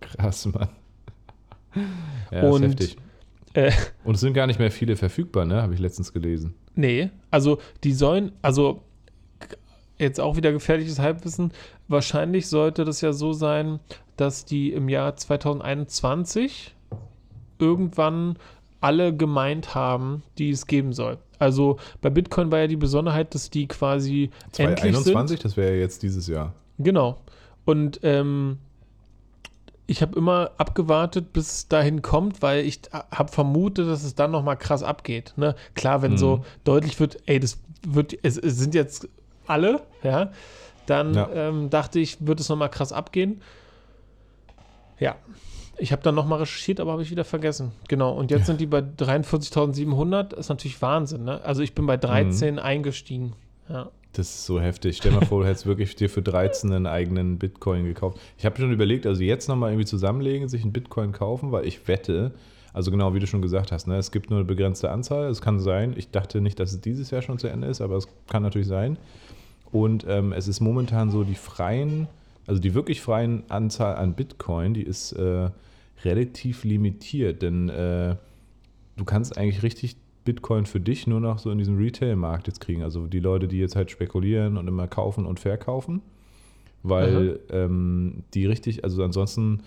Krass, Mann. Ja, Und, ist heftig. äh, Und es sind gar nicht mehr viele verfügbar, ne? Habe ich letztens gelesen. Nee, also die sollen, also jetzt auch wieder gefährliches Halbwissen, wahrscheinlich sollte das ja so sein, dass die im Jahr 2021 irgendwann alle gemeint haben, die es geben soll. Also bei Bitcoin war ja die Besonderheit, dass die quasi endlich sind. 2021, das wäre ja jetzt dieses Jahr. Genau. Und ähm, ich habe immer abgewartet, bis es dahin kommt, weil ich habe vermutet, dass es dann nochmal krass abgeht. Ne? Klar, wenn Mhm. so deutlich wird, ey, das wird, es, es sind jetzt alle, ja, dann Ja. ähm, dachte ich, wird es nochmal krass abgehen. Ja. Ich habe dann nochmal recherchiert, aber habe ich wieder vergessen. Genau. Und jetzt sind die bei 43.700. Ist natürlich Wahnsinn, ne? Also ich bin bei 13 eingestiegen. Ja. Das ist so heftig. Stell mal vor, du hättest wirklich dir für 13 einen eigenen Bitcoin gekauft. Ich habe schon überlegt, also jetzt nochmal irgendwie zusammenlegen, sich einen Bitcoin kaufen, weil ich wette, also genau wie du schon gesagt hast, ne, es gibt nur eine begrenzte Anzahl. Es kann sein, ich dachte nicht, dass es dieses Jahr schon zu Ende ist, aber es kann natürlich sein. Und ähm, es ist momentan so, die freien, also die wirklich freien Anzahl an Bitcoin, die ist äh, relativ limitiert, denn äh, du kannst eigentlich richtig Bitcoin für dich nur noch so in diesem Retail-Markt jetzt kriegen. Also die Leute, die jetzt halt spekulieren und immer kaufen und verkaufen, weil ähm, die richtig, also ansonsten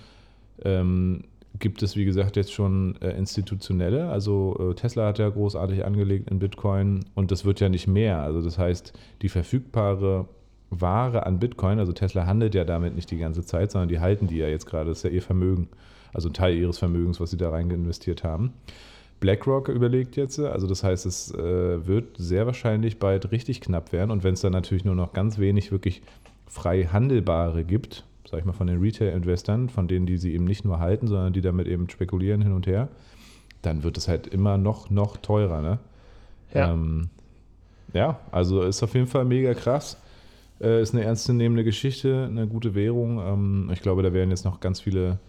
ähm, gibt es, wie gesagt, jetzt schon äh, institutionelle. Also äh, Tesla hat ja großartig angelegt in Bitcoin und das wird ja nicht mehr. Also das heißt, die verfügbare Ware an Bitcoin, also Tesla handelt ja damit nicht die ganze Zeit, sondern die halten die ja jetzt gerade. Das ist ja ihr Vermögen, also ein Teil ihres Vermögens, was sie da rein investiert haben. BlackRock überlegt jetzt, also das heißt, es äh, wird sehr wahrscheinlich bald richtig knapp werden und wenn es dann natürlich nur noch ganz wenig wirklich frei handelbare gibt, sag ich mal von den Retail-Investoren, von denen, die sie eben nicht nur halten, sondern die damit eben spekulieren hin und her, dann wird es halt immer noch, noch teurer, ne? Ja. Ähm, ja, also ist auf jeden Fall mega krass. Äh, ist eine ernstzunehmende Geschichte, eine gute Währung. Ähm, ich glaube, da werden jetzt noch ganz viele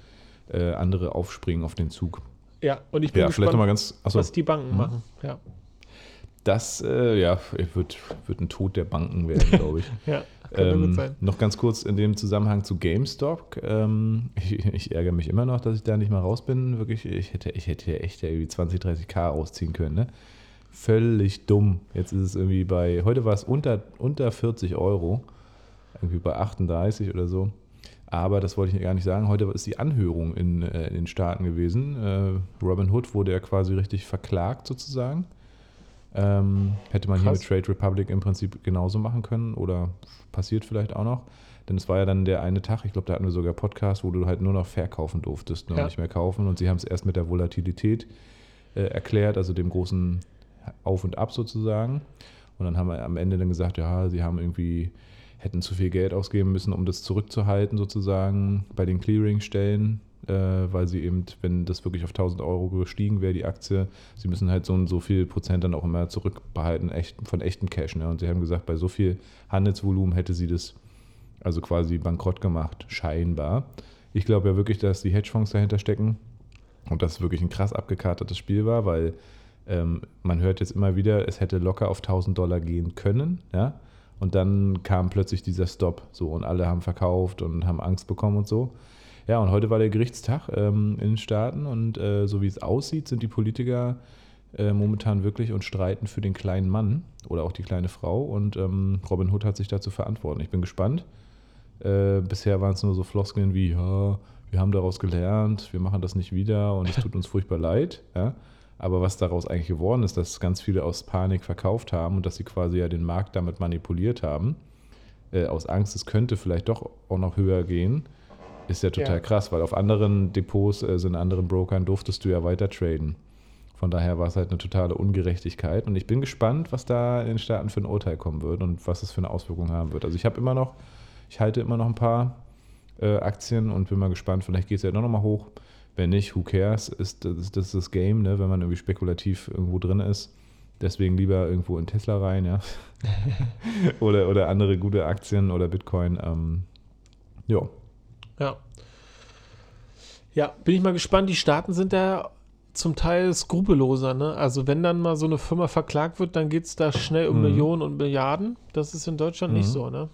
äh, andere aufspringen auf den Zug. Ja, und ich bin Ja, gespannt, ganz. Achso, was die Banken Mhm. machen. Ja. das äh, ja, wird, wird ein Tod der Banken werden, glaube ich. Ja, könnte gut Ähm, sein. noch ganz kurz in dem Zusammenhang zu GameStop. Ähm, ich, ich ärgere mich immer noch, dass ich da nicht mal raus bin. Wirklich, ich hätte, ich hätte ja echt irgendwie 20, 30k rausziehen können. Ne? Völlig dumm. Jetzt ist es irgendwie bei, heute war es unter, unter 40 Euro. Irgendwie bei 38 oder so. Aber das wollte ich gar nicht sagen. Heute ist die Anhörung in, äh, in den Staaten gewesen. Äh, Robin Hood wurde ja quasi richtig verklagt sozusagen. Ähm, hätte man Krass. hier mit Trade Republic im Prinzip genauso machen können oder passiert vielleicht auch noch. Denn es war ja dann der eine Tag, ich glaube, da hatten wir sogar Podcast, wo du halt nur noch verkaufen durftest, nur Ja. nicht mehr kaufen. Und sie haben es erst mit der Volatilität äh, erklärt, also dem großen Auf und Ab sozusagen. Und dann haben wir am Ende dann gesagt, ja, sie haben irgendwie, hätten zu viel Geld ausgeben müssen, um das zurückzuhalten sozusagen bei den Clearingstellen, äh, weil sie eben, wenn das wirklich auf 1000 Euro gestiegen wäre, die Aktie, sie müssen halt so und so viel Prozent dann auch immer zurückbehalten echt, von echtem Cash. Ne? Und sie haben gesagt, bei so viel Handelsvolumen hätte sie das also quasi bankrott gemacht, scheinbar. Ich glaube ja wirklich, dass die Hedgefonds dahinter stecken und das wirklich ein krass abgekartetes Spiel war, weil ähm, man hört jetzt immer wieder, es hätte locker auf 1000 Dollar gehen können, ja. Und dann kam plötzlich dieser Stop, so und alle haben verkauft und haben Angst bekommen und so. Ja, und heute war der Gerichtstag ähm, in den Staaten und äh, so wie es aussieht, sind die Politiker äh, momentan wirklich und streiten für den kleinen Mann oder auch die kleine Frau und ähm, Robin Hood hat sich dazu verantworten. Ich bin gespannt. Äh, bisher waren es nur so Floskeln wie, ja, wir haben daraus gelernt, wir machen das nicht wieder und es tut uns furchtbar leid. Ja? Aber was daraus eigentlich geworden ist, dass ganz viele aus Panik verkauft haben und dass sie quasi ja den Markt damit manipuliert haben, äh, aus Angst, es könnte vielleicht doch auch noch höher gehen, ist ja total Ja. krass, weil auf anderen Depots, also in anderen Brokern durftest du ja weiter traden. Von daher war es halt eine totale Ungerechtigkeit. Und ich bin gespannt, was da in den Staaten für ein Urteil kommen wird und was es für eine Auswirkung haben wird. Also ich habe immer noch, ich halte immer noch ein paar äh, Aktien und bin mal gespannt, vielleicht geht es ja doch nochmal hoch. Wenn nicht, who cares? Ist, das, das ist das Game, ne? wenn man irgendwie spekulativ irgendwo drin ist. Deswegen lieber irgendwo in Tesla rein, ja. oder, oder andere gute Aktien oder Bitcoin. Ähm, ja. Ja. Ja, bin ich mal gespannt. Die Staaten sind da zum Teil skrupelloser, ne? Also wenn dann mal so eine Firma verklagt wird, dann geht es da schnell um Mhm. Millionen und Milliarden. Das ist in Deutschland nicht Mhm. so, ne?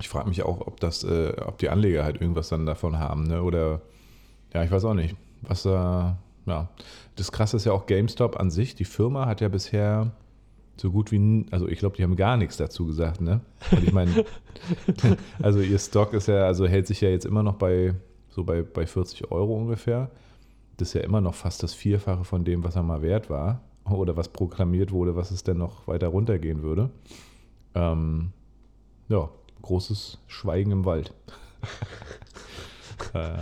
Ich frage mich auch, ob das, äh, ob die Anleger halt irgendwas dann davon haben, ne? Oder ja, ich weiß auch nicht. Was da, ja. Das krasse ist ja auch GameStop an sich. Die Firma hat ja bisher so gut wie, also ich glaube, die haben gar nichts dazu gesagt, ne? Und ich meine, also ihr Stock ist ja, also hält sich ja jetzt immer noch bei so bei, bei 40 Euro ungefähr. Das ist ja immer noch fast das Vierfache von dem, was er mal wert war. Oder was proklamiert wurde, was es denn noch weiter runtergehen würde. Ähm, ja, großes Schweigen im Wald. äh,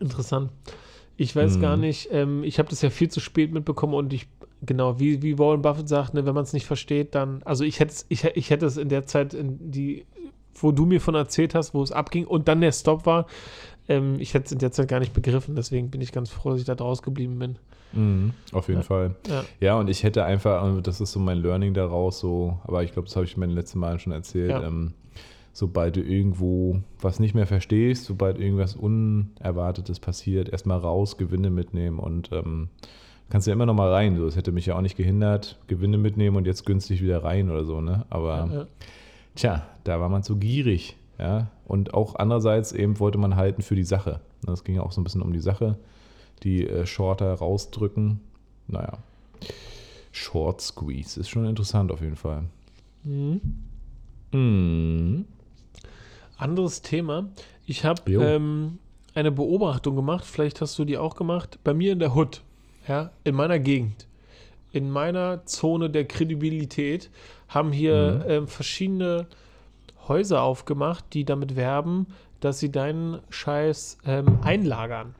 Interessant. Ich weiß Mhm. gar nicht, ähm, ich habe das ja viel zu spät mitbekommen und ich, genau, wie, wie Warren Buffett sagt, ne, wenn man es nicht versteht, dann, also ich hätte es ich, ich hätte es in der Zeit, in die, wo du mir von erzählt hast, wo es abging und dann der Stop war, ähm, ich hätte es in der Zeit gar nicht begriffen, deswegen bin ich ganz froh, dass ich da draus geblieben bin. mhm, auf jeden Ja. Fall. Ja. Ja, und ich hätte einfach, das ist so mein Learning daraus, so, aber ich glaube, das habe ich mir letzten Malen schon erzählt, Ja. ähm, sobald du irgendwo was nicht mehr verstehst, sobald irgendwas Unerwartetes passiert, erstmal raus, Gewinne mitnehmen und ähm, kannst ja immer noch mal rein. So, das hätte mich ja auch nicht gehindert, Gewinne mitnehmen und jetzt günstig wieder rein oder so, ne? Aber Ja, ja. Tja, da war man zu gierig. Ja? Und auch andererseits eben wollte man halten für die Sache. Das ging ja auch so ein bisschen um die Sache. Die äh, Shorter rausdrücken. Naja. Short Squeeze ist schon interessant auf jeden Fall. Mhm. Mhm. Anderes Thema. Ich habe ähm, eine Beobachtung gemacht, vielleicht hast du die auch gemacht, bei mir in der Hood, ja, in meiner Gegend, in meiner Zone der Kredibilität, haben hier Mhm. ähm, verschiedene Häuser aufgemacht, die damit werben, dass sie deinen Scheiß ähm, einlagern.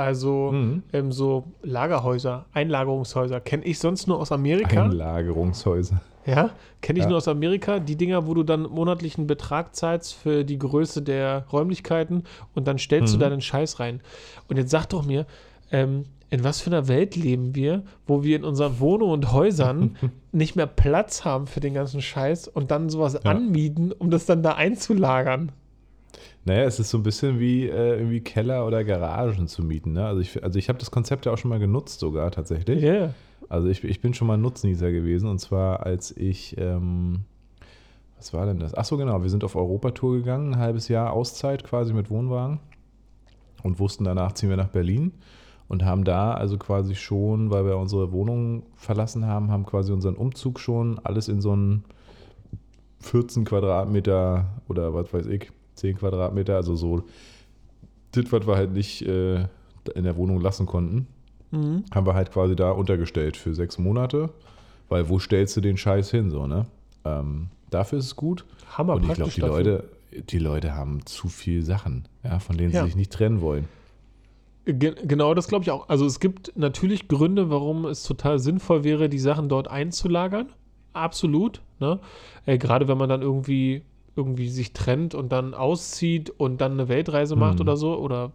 Also Mhm. ähm, so Lagerhäuser, Einlagerungshäuser, kenne ich sonst nur aus Amerika. Einlagerungshäuser. Ja, kenne ich Ja. nur aus Amerika. Die Dinger, wo du dann monatlichen Betrag zahlst für die Größe der Räumlichkeiten und dann stellst Mhm. du deinen Scheiß rein. Und jetzt sag doch mir, ähm, in was für einer Welt leben wir, wo wir in unseren Wohnungen und Häusern nicht mehr Platz haben für den ganzen Scheiß und dann sowas Ja. anmieten, um das dann da einzulagern? Naja, es ist so ein bisschen wie äh, irgendwie Keller oder Garagen zu mieten. Ne? Also ich, also ich habe das Konzept ja auch schon mal genutzt sogar tatsächlich. Ja. Also ich, ich bin schon mal Nutznießer gewesen und zwar als ich, ähm, was war denn das? Ach so genau, wir sind auf Europatour gegangen, ein halbes Jahr Auszeit quasi mit Wohnwagen und wussten danach ziehen wir nach Berlin und haben da also quasi schon, weil wir unsere Wohnung verlassen haben, haben quasi unseren Umzug schon alles in so einen 14 Quadratmeter oder was weiß ich, 10 Quadratmeter, also so das, was wir halt nicht äh, in der Wohnung lassen konnten Mhm. haben wir halt quasi da untergestellt für sechs Monate, weil wo stellst du den Scheiß hin, so, ne? Ähm, dafür ist es gut. Hammer Und ich glaube, die dafür. Leute, die Leute haben zu viel Sachen, ja, von denen Ja. sie sich nicht trennen wollen. Ge genau, das glaube ich auch. Also es gibt natürlich Gründe, warum es total sinnvoll wäre, die Sachen dort einzulagern. Absolut. Ne? Äh, Gerade wenn man dann irgendwie, irgendwie sich trennt und dann auszieht und dann eine Weltreise macht Mhm. oder so, oder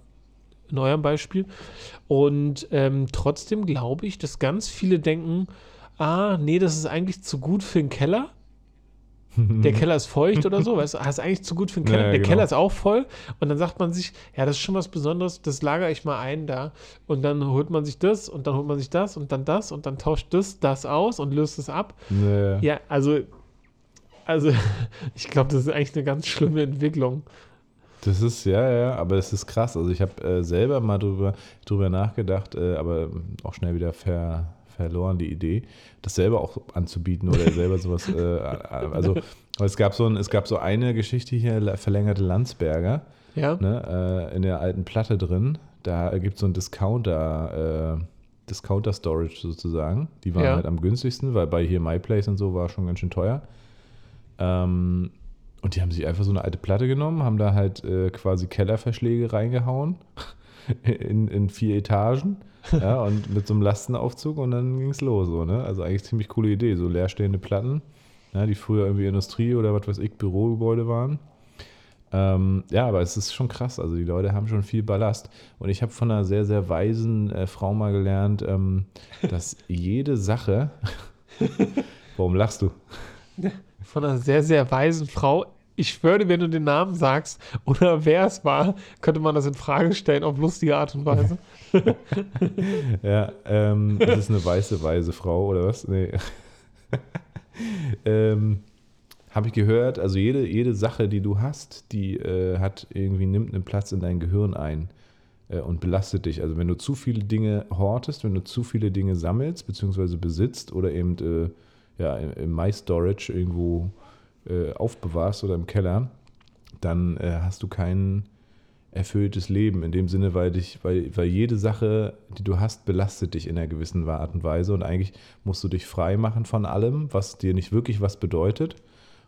in eurem Beispiel. Und ähm, trotzdem glaube ich, dass ganz viele denken, ah, nee, das ist eigentlich zu gut für den Keller. Der Keller ist feucht oder so, weißt du, ah, ist eigentlich zu gut für den Keller. Ja, der genau. Keller ist auch voll. Und dann sagt man sich, ja, das ist schon was Besonderes, das lagere ich mal ein da. Und dann holt man sich das und dann holt man sich das und dann das und dann tauscht das, das aus und löst es ab. Nee. Ja, also, also ich glaube, das ist eigentlich eine ganz schlimme Entwicklung. Das ist, ja, ja, aber es ist krass. Also ich habe äh, selber mal drüber, drüber nachgedacht, äh, aber auch schnell wieder ver, verloren die Idee, das selber auch anzubieten oder selber sowas. Äh, also es gab so ein, es gab so eine Geschichte hier, verlängerte Landsberger, Ja, ne, äh, in der alten Platte drin. Da gibt es so einen Discounter, äh, Discounter Storage sozusagen. Die waren Ja. halt am günstigsten, weil bei hier MyPlace und so war schon ganz schön teuer. Ähm, und die haben sich einfach so eine alte Platte genommen, haben da halt äh, quasi Kellerverschläge reingehauen in, in vier Etagen. Ja, und mit so einem Lastenaufzug und dann ging es los. So, ne? Also eigentlich ziemlich coole Idee. So leerstehende Platten, ja, die früher irgendwie Industrie oder was weiß ich, Bürogebäude waren. Ähm, ja, aber es ist schon krass. Also die Leute haben schon viel Ballast. Und ich habe von einer sehr, sehr weisen äh, Frau mal gelernt, ähm, dass jede Sache. Warum lachst du? von einer sehr, sehr weisen Frau. ich schwöre, wenn du den Namen sagst oder wer es war, könnte man das in Frage stellen auf lustige Art und Weise. ja, ähm, das ist eine weiße, weise Frau oder was? Nee. ähm, Habe ich gehört, also jede, jede Sache, die du hast, die äh, hat irgendwie, nimmt einen Platz in dein Gehirn ein äh, und belastet dich. Also wenn du zu viele Dinge hortest, wenn du zu viele Dinge sammelst, beziehungsweise besitzt oder eben äh, ja, im MyStorage irgendwo äh, aufbewahrst oder im Keller, dann äh, hast du kein erfülltes Leben in dem Sinne, weil dich, weil, weil jede Sache, die du hast, belastet dich in einer gewissen Art und Weise und eigentlich musst du dich frei machen von allem, was dir nicht wirklich was bedeutet.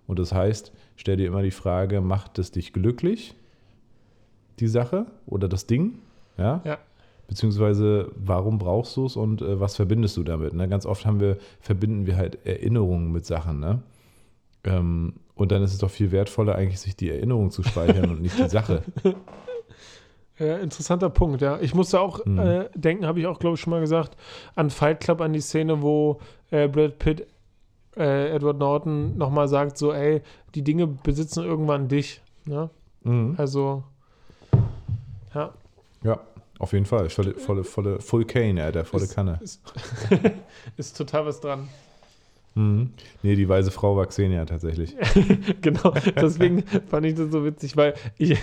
Und das heißt, stell dir immer die Frage, macht es dich glücklich, die Sache oder das Ding? Ja. Ja. Beziehungsweise, warum brauchst du es und äh, was verbindest du damit? Ne? Ganz oft haben wir, verbinden wir halt Erinnerungen mit Sachen. Ne? Ähm, und dann ist es doch viel wertvoller, eigentlich sich die Erinnerung zu speichern und nicht die Sache. Ja, interessanter Punkt, ja. Ich musste auch Mhm. äh, denken, habe ich auch, glaube ich, schon mal gesagt, an Fight Club, an die Szene, wo äh, Brad Pitt, äh, Edward Norton nochmal sagt, so, ey, die Dinge besitzen irgendwann dich. Ne? Mhm. Also, ja. Ja, auf jeden Fall. Volle, volle, volle Full Cane, Alter, volle Ist- Kanne. Ist, ist total was dran. Mhm. Nee, die weise Frau war Xenia tatsächlich. genau, deswegen fand ich das so witzig, weil ich,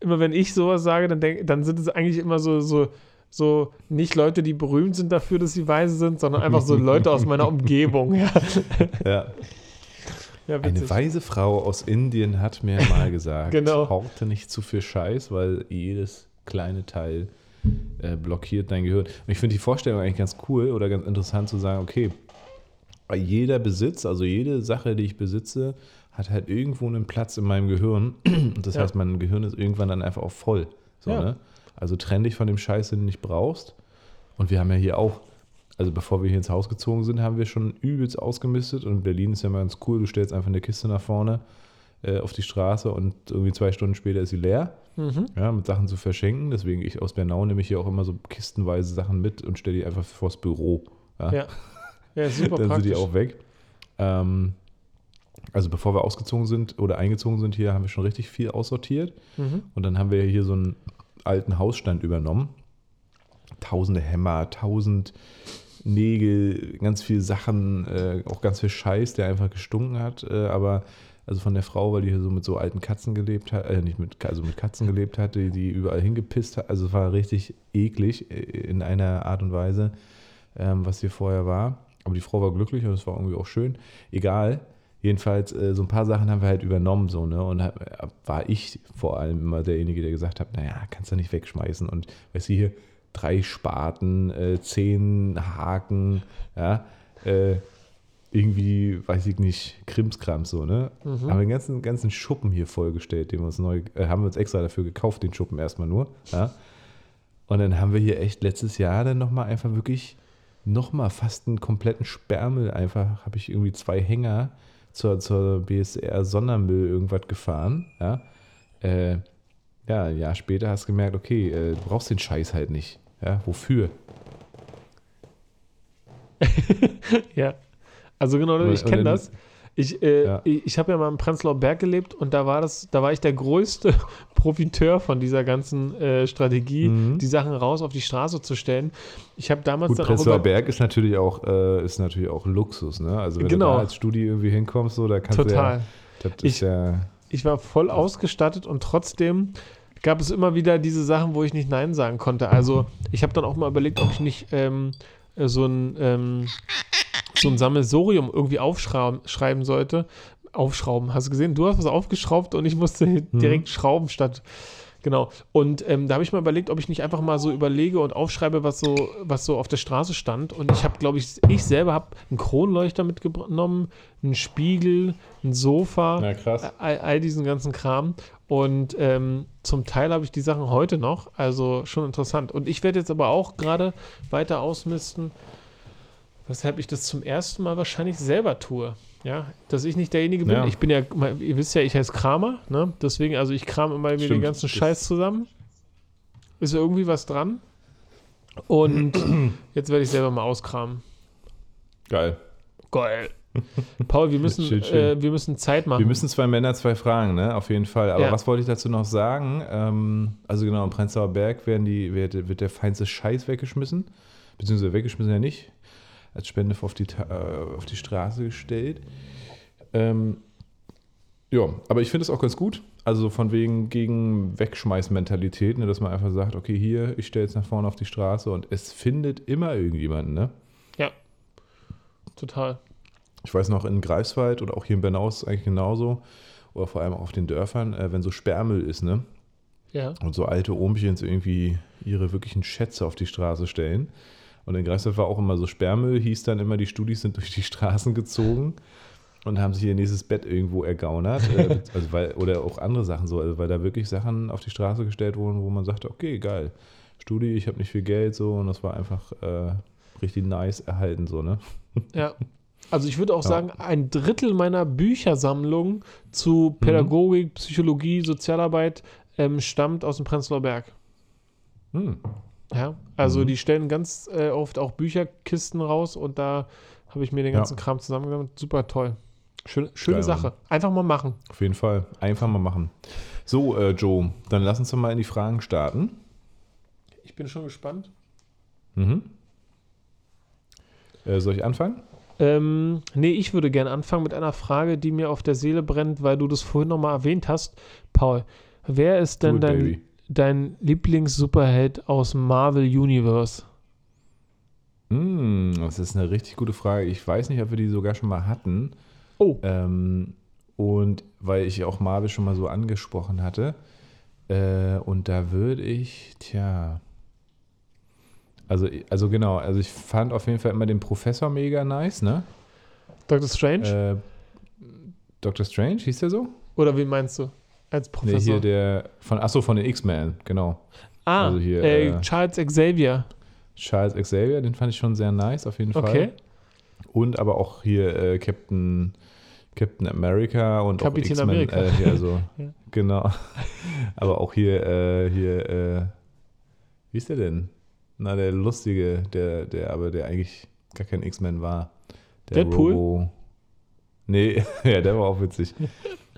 immer wenn ich sowas sage, dann, denk, dann sind es eigentlich immer so, so, so nicht Leute, die berühmt sind dafür, dass sie weise sind, sondern einfach so Leute aus meiner Umgebung. Ja, Ja. ja Eine weise Frau aus Indien hat mir mal gesagt, Genau. horte nicht zu viel Scheiß, weil jedes kleine Teil äh, blockiert dein Gehirn. Und ich finde die Vorstellung eigentlich ganz cool oder ganz interessant zu sagen, okay, jeder Besitz, also jede Sache, die ich besitze, hat halt irgendwo einen Platz in meinem Gehirn. Und das Ja. heißt, mein Gehirn ist irgendwann dann einfach auch voll. So, Ja. ne? Also trenn dich von dem Scheiß, den du nicht brauchst. Und wir haben ja hier auch, also bevor wir hier ins Haus gezogen sind, haben wir schon übelst ausgemistet. Und Berlin ist ja mal ganz cool, du stellst einfach eine Kiste nach vorne äh, auf die Straße und irgendwie zwei Stunden später ist sie leer, Mhm. ja, mit Sachen zu verschenken. Deswegen ich aus Bernau nehme ich hier auch immer so kistenweise Sachen mit und stelle die einfach vors Büro. Ja, ja super dann praktisch. sind die auch weg. Ähm, also bevor wir ausgezogen sind oder eingezogen sind hier, haben wir schon richtig viel aussortiert. Mhm. Und dann haben wir hier so einen alten Hausstand übernommen. Tausende Hämmer, tausend Nägel, ganz viel Sachen, äh, auch ganz viel Scheiß, der einfach gestunken hat. Äh, aber also von der Frau, weil die hier so mit so alten Katzen gelebt hat, äh, nicht mit, also mit Katzen gelebt hat, die, die überall hingepisst hat. Also es war richtig eklig in einer Art und Weise, ähm, was hier vorher war. Aber die Frau war glücklich und es war irgendwie auch schön. Egal. Jedenfalls, äh, so ein paar Sachen haben wir halt übernommen, so, ne? Und hab, äh, war ich vor allem immer derjenige, der gesagt hat, naja, kannst du nicht wegschmeißen. Und weißt du, hier drei Spaten, äh, zehn Haken, ja, äh, irgendwie, weiß ich nicht, Krimskrams so, ne? Mhm. Haben wir den ganzen, ganzen Schuppen hier vollgestellt, den wir uns neu, äh, haben wir uns extra dafür gekauft, den Schuppen erstmal nur, ja? Und dann haben wir hier echt letztes Jahr dann nochmal einfach wirklich nochmal fast einen kompletten Sperrmüll einfach, habe ich irgendwie zwei Hänger zur, zur BSR Sondermüll irgendwas gefahren, ja. Äh, ja, ein Jahr später hast du gemerkt, okay, äh, du brauchst den Scheiß halt nicht. Ja, wofür? Ja. Also genau, ich kenne das. Ich, äh, Ja. ich, habe ja mal im Prenzlauer Berg gelebt und da war das, da war ich der größte Profiteur von dieser ganzen äh, Strategie, Mhm. die Sachen raus auf die Straße zu stellen. Ich habe damals Gut, dann Prenzlauer Berg ist natürlich auch, äh, ist natürlich auch Luxus, ne? Also wenn Genau. du da als Studi irgendwie hinkommst, so, da kannst total. du ja, Ich- ja, Ich war voll ausgestattet und trotzdem gab es immer wieder diese Sachen, wo ich nicht Nein sagen konnte. Also ich habe dann auch mal überlegt, ob ich nicht ähm, äh, so ein ähm, so ein Sammelsorium irgendwie aufschreiben sollte. Aufschrauben, hast du gesehen? Du hast was aufgeschraubt und ich musste direkt schrauben statt. Genau. Und ähm, da habe ich mal überlegt, ob ich nicht einfach mal so überlege und aufschreibe, was so, was so auf der Straße stand. Und ich habe, glaube ich, ich selber habe einen Kronleuchter mitgenommen, einen Spiegel, ein Sofa, all, all diesen ganzen Kram. Und ähm, zum Teil habe ich die Sachen heute noch. Also schon interessant. Und ich werde jetzt aber auch gerade weiter ausmisten, weshalb ich das zum ersten Mal wahrscheinlich selber tue. Ja, dass ich nicht derjenige bin. Ja. Ich bin ja, ihr wisst ja, ich heiße Kramer, ne? Deswegen, also ich kram immer mir den ganzen Scheiß zusammen. Ist irgendwie was dran. Und jetzt werde ich selber mal auskramen. Geil. Geil. Paul, wir müssen, Schön, schön. Äh, wir müssen Zeit machen. Wir müssen zwei Männer, zwei Fragen, ne? Auf jeden Fall. Aber Ja. was wollte ich dazu noch sagen? Ähm, also genau, im Prenzlauer Berg werden die, wird, wird der feinste Scheiß weggeschmissen. Beziehungsweise weggeschmissen ja nicht. Als Spende auf die, äh, auf die Straße gestellt. Ähm, ja, aber ich finde es auch ganz gut. Also von wegen gegen Wegschmeißmentalität, ne, dass man einfach sagt, okay, hier, ich stelle jetzt nach vorne auf die Straße und es findet immer irgendjemanden, ne? Total. Ich weiß noch, in Greifswald oder auch hier in Bernau ist es eigentlich genauso. Oder vor allem auch auf den Dörfern, äh, wenn so Sperrmüll ist, ne? Ja. Und so alte Ohmchens irgendwie ihre wirklichen Schätze auf die Straße stellen. Und in Greifswald war auch immer so Sperrmüll, hieß dann immer, die Studis sind durch die Straßen gezogen und haben sich ihr nächstes Bett irgendwo ergaunert. äh, also weil, oder auch andere Sachen so, also weil da wirklich Sachen auf die Straße gestellt wurden, wo man sagte, okay, geil, Studi, ich habe nicht viel Geld so und das war einfach äh, richtig nice erhalten so, ne? Ja. Also ich würde auch Ja. sagen, ein Drittel meiner Büchersammlung zu Pädagogik, Psychologie, Sozialarbeit ähm, stammt aus dem Prenzlauer Berg. Hm. Ja, also Mhm. die stellen ganz äh, oft auch Bücherkisten raus und da habe ich mir den Ja. ganzen Kram zusammengesammelt. Super toll. Schön, schöne Geil, Sache. Einfach mal machen. Auf jeden Fall. Einfach mal machen. So, äh, Joe, dann lass uns mal in die Fragen starten. Ich bin schon gespannt. Mhm. Äh, soll ich anfangen? Ähm, nee, ich würde gerne anfangen mit einer Frage, die mir auf der Seele brennt, weil du das vorhin nochmal erwähnt hast. Paul, wer ist denn it, dein, baby. Dein Lieblings-Superheld aus Marvel Universe? Hm, das ist eine richtig gute Frage. Ich weiß nicht, ob wir die sogar schon mal hatten. Oh, Ähm, und weil ich auch Marvel schon mal so angesprochen hatte. Äh, und da würde ich, tja. Also, also genau, also ich fand auf jeden Fall immer den Professor mega nice, ne? Doctor Strange? Äh, Dr. Strange, hieß der so? Oder wen meinst du? Als Nee, Professor? hier der, von, achso, von den X-Men, genau. ah, also hier, äh, äh, Charles Xavier. Charles Xavier, den fand ich schon sehr nice, auf jeden Fall. Okay. Und aber auch hier äh, Captain, Captain America und Kapitän auch X-Men. Amerika. Äh, hier, also, Ja. Genau. Aber auch hier, äh, hier, äh, wie ist der denn? Na, der lustige, der, der, aber der eigentlich gar kein X-Men war. Der Deadpool? Robo. Nee, ja, der war auch witzig.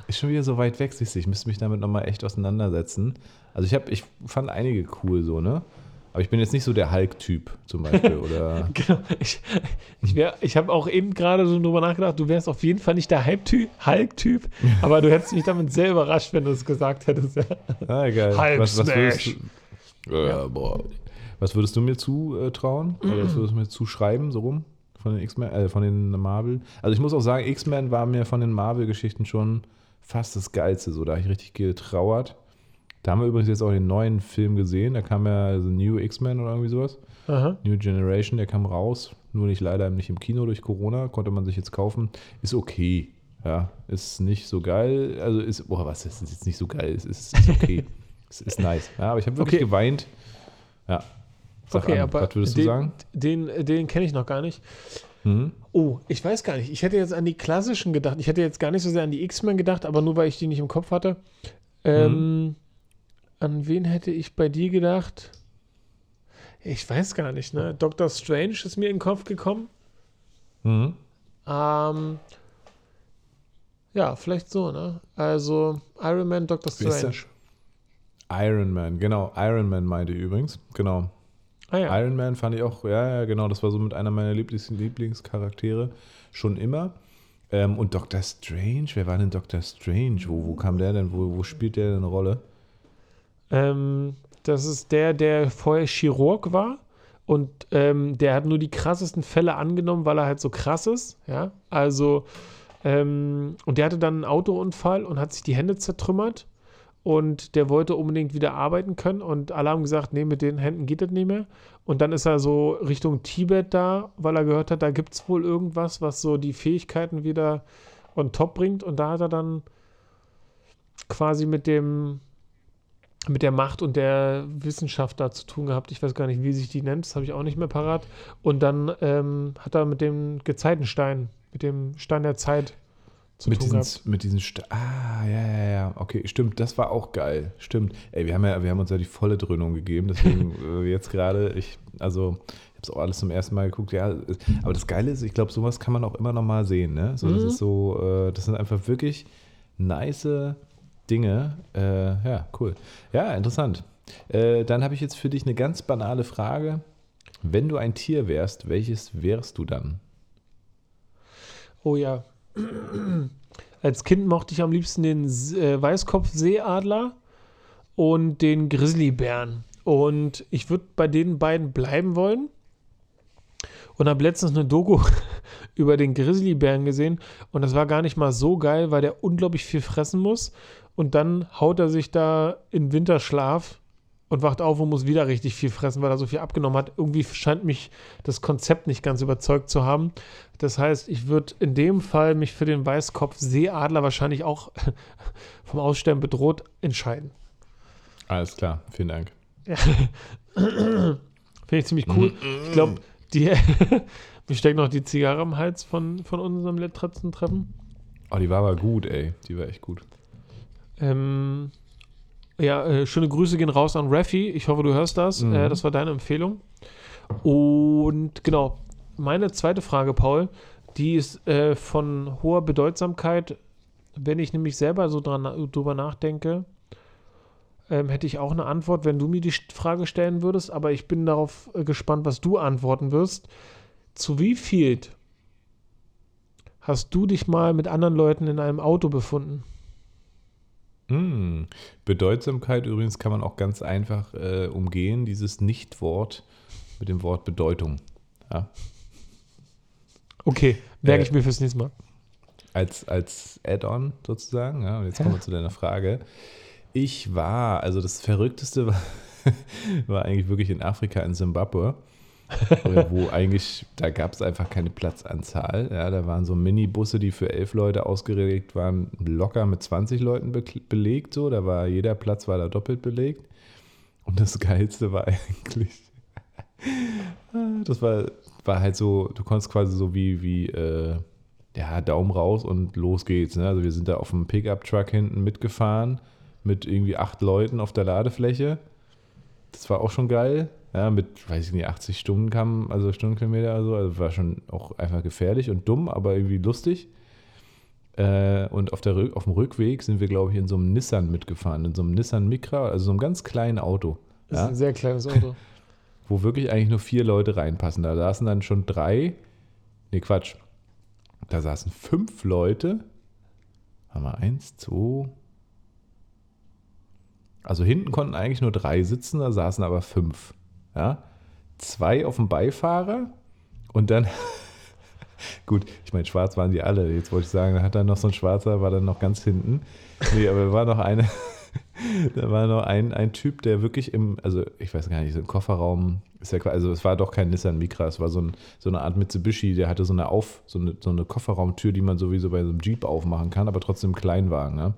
Ist schon wieder so weit weg, siehst du. Ich müsste mich damit nochmal echt auseinandersetzen. Also ich habe, ich fand einige cool so, ne? Aber ich bin jetzt nicht so der Hulk-Typ zum Beispiel. Oder Genau. Ich, ich, wär- ich habe auch eben gerade so drüber nachgedacht, du wärst auf jeden Fall nicht der Hulk-Typ, aber du hättest mich damit sehr überrascht, wenn du es gesagt hättest. Ah, geil. Hulk was, was würdest du, ja, boah. Was würdest du mir zutrauen? Oder was würdest du mir zuschreiben, so rum? Von den X-Men, äh, von den Marvel? Also ich muss auch sagen, X-Men war mir von den Marvel-Geschichten schon fast das Geilste. So, da habe ich richtig getrauert. Da haben wir übrigens jetzt auch den neuen Film gesehen. Da kam ja The New X-Men oder irgendwie sowas. Aha. New Generation, der kam raus. Nur nicht leider nicht im Kino durch Corona. Konnte man sich jetzt kaufen. Ist okay. Ja, ist nicht so geil. Also ist, boah, was ist jetzt nicht so geil? Es ist, ist okay. es ist nice. Ja, aber ich habe wirklich Okay. geweint. Ja. Sag Okay, an, aber was würdest den, du sagen? Den, den kenne ich noch gar nicht. Mhm. Oh, ich weiß gar nicht. Ich hätte jetzt an die klassischen gedacht. Ich hätte jetzt gar nicht so sehr an die X-Men gedacht, aber nur weil ich die nicht im Kopf hatte. Ähm, An wen hätte ich bei dir gedacht? Ich weiß gar nicht, ne? Doctor Strange ist mir in den Kopf gekommen. Mhm. Ähm, ja, vielleicht so, ne? Also Iron Man, ist Strange. Iron Man, genau. Iron Man meinte übrigens. Genau. Ah ja. Iron Man fand ich auch, ja, ja, genau, das war so mit einer meiner Lieblings Lieblingscharaktere schon immer. Ähm, und Doctor Strange, wer war denn Doctor Strange? Wo, wo kam der denn? Wo, wo spielt der denn eine Rolle? Ähm, das ist der, der vorher Chirurg war und ähm, der hat nur die krassesten Fälle angenommen, weil er halt so krass ist. Ja, also ähm, und der hatte dann einen Autounfall und hat sich die Hände zertrümmert und der wollte unbedingt wieder arbeiten können und alle haben gesagt, nee, mit den Händen geht das nicht mehr. Und dann ist er so Richtung Tibet da, weil er gehört hat, da gibt es wohl irgendwas, was so die Fähigkeiten wieder on top bringt und da hat er dann quasi mit dem mit der Macht und der Wissenschaft da zu tun gehabt. Ich weiß gar nicht, wie sich die nennt, das habe ich auch nicht mehr parat. Und dann ähm, hat er mit dem Gezeitenstein, mit dem Stein der Zeit zu Mit tun diesen, gehabt. mit diesen Sta Ah, ja, ja, ja. Okay, stimmt. Das war auch geil. Stimmt. Ey, wir haben ja, wir haben uns ja die volle Dröhnung gegeben. Deswegen äh, jetzt gerade, ich, also, ich habe es auch alles zum ersten Mal geguckt. Ja, aber das Geile ist, ich glaube, sowas kann man auch immer noch mal sehen. Ne? So, das Mhm. ist so, äh, das sind einfach wirklich nice Dinge. Äh, ja, cool. Ja, interessant. Äh, dann habe ich jetzt für dich eine ganz banale Frage. Wenn du ein Tier wärst, welches wärst du dann? Oh ja. Als Kind mochte ich am liebsten den äh, Weißkopfseeadler und den Grizzlybären. Und ich würde bei den beiden bleiben wollen. Und habe letztens eine Doku über den Grizzlybären gesehen. Und das war gar nicht mal so geil, weil der unglaublich viel fressen muss. Und dann haut er sich da in Winterschlaf und wacht auf und muss wieder richtig viel fressen, weil er so viel abgenommen hat. Irgendwie scheint mich das Konzept nicht ganz überzeugt zu haben. Das heißt, ich würde in dem Fall mich für den Weißkopf-Seeadler wahrscheinlich auch vom Aussterben bedroht entscheiden. Alles klar, vielen Dank. Finde ich ziemlich cool. Ich glaube, die. Mir steckt noch die Zigarre am Hals von, von unserem letzten Treffen. Oh, die war aber gut, ey. Die war echt gut. Ähm, ja, äh, schöne Grüße gehen raus an Raffi. Ich hoffe, du hörst das. Mhm. Äh, das war deine Empfehlung. Und genau, meine zweite Frage, Paul, die ist äh, von hoher Bedeutsamkeit. Wenn ich nämlich selber so dran, drüber nachdenke, ähm, hätte ich auch eine Antwort, wenn du mir die Frage stellen würdest. Aber ich bin darauf äh, gespannt, was du antworten wirst. Zu wie viel hast du dich mal mit anderen Leuten in einem Auto befunden? Mm. Bedeutsamkeit übrigens kann man auch ganz einfach äh, umgehen, dieses Nicht-Wort mit dem Wort Bedeutung. Ja? Okay, merke Äh, ich mir fürs nächste Mal. Als, als Add-on sozusagen. Ja? Und jetzt kommen wir zu deiner Frage. Ich war, also das Verrückteste war, war eigentlich wirklich in Afrika, in Simbabwe. Wo eigentlich, da gab es einfach keine Platzanzahl. Ja, da waren so Minibusse, die für elf Leute ausgelegt waren, locker mit 20 Leuten be belegt. So. Da war jeder Platz war da doppelt belegt. Und das Geilste war eigentlich, das war, war halt so, du konntest quasi so wie, wie äh, ja, Daumen raus und los geht's. Ne? Also wir sind da auf dem Pickup-Truck hinten mitgefahren mit irgendwie acht Leuten auf der Ladefläche. Das war auch schon geil. Ja, mit, weiß ich nicht, 80 Stunden kam, also Stundenkilometer oder so. Also war schon auch einfach gefährlich und dumm, aber irgendwie lustig. Äh, und auf, der, auf dem Rückweg sind wir, glaube ich, in so einem Nissan mitgefahren, in so einem Nissan Micra, also so einem ganz kleinen Auto. Das Ja? ist ein sehr kleines Auto. wo wirklich eigentlich nur vier Leute reinpassen. Da saßen dann schon drei, nee, Quatsch. Da saßen fünf Leute. Haben wir eins, zwei. Also hinten konnten eigentlich nur drei sitzen, da saßen aber fünf. Ja? Zwei auf dem Beifahrer und dann, gut, ich meine, schwarz waren die alle. Jetzt wollte ich sagen, da hat dann noch so ein Schwarzer, war dann noch ganz hinten. Nee, aber war noch eine, da war noch ein, ein Typ, der wirklich im, also ich weiß gar nicht, so im Kofferraum ist ja also es war doch kein Nissan Micra, es war so, ein, so eine Art Mitsubishi, der hatte so eine Auf, so eine, so eine Kofferraumtür, die man sowieso bei so einem Jeep aufmachen kann, aber trotzdem ein Kleinwagen, ne?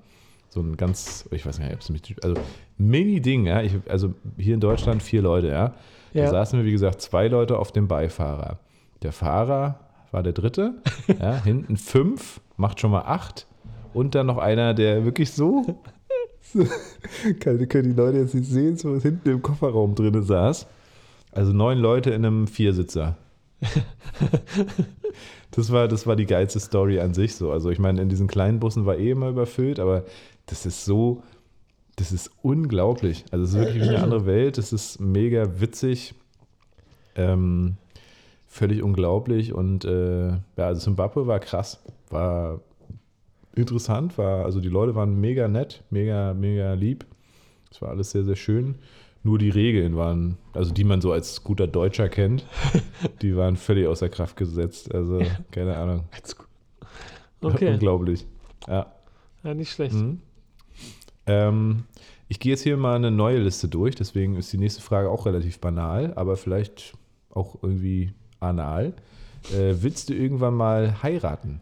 So ein ganz, ich weiß gar nicht, ob es mit, also Mini-Ding, ja. Ich, also hier in Deutschland vier Leute, ja. Da Ja. saßen wir, wie gesagt, zwei Leute auf dem Beifahrer. Der Fahrer war der dritte, ja, hinten fünf, macht schon mal acht. Und dann noch einer, der wirklich so, können die Leute jetzt nicht sehen, so hinten im Kofferraum drin saß. Also neun Leute in einem Viersitzer. Das war, das war die geilste Story an sich so. Also ich meine, in diesen kleinen Bussen war eh immer überfüllt, aber das ist so, das ist unglaublich. Also es ist wirklich wie eine andere Welt. Das ist mega witzig. Ähm, völlig unglaublich. Und äh, ja, also Zimbabwe war krass. War interessant, war, also die Leute waren mega nett, mega, mega lieb. Es war alles sehr, sehr schön. Nur die Regeln waren, also die man so als guter Deutscher kennt, die waren völlig außer Kraft gesetzt. Also, keine Ahnung. Okay, Unglaublich. Ja. ja, nicht schlecht. Mhm. Ähm, ich gehe jetzt hier mal eine neue Liste durch, deswegen ist die nächste Frage auch relativ banal, aber vielleicht auch irgendwie anal. Äh, willst du irgendwann mal heiraten?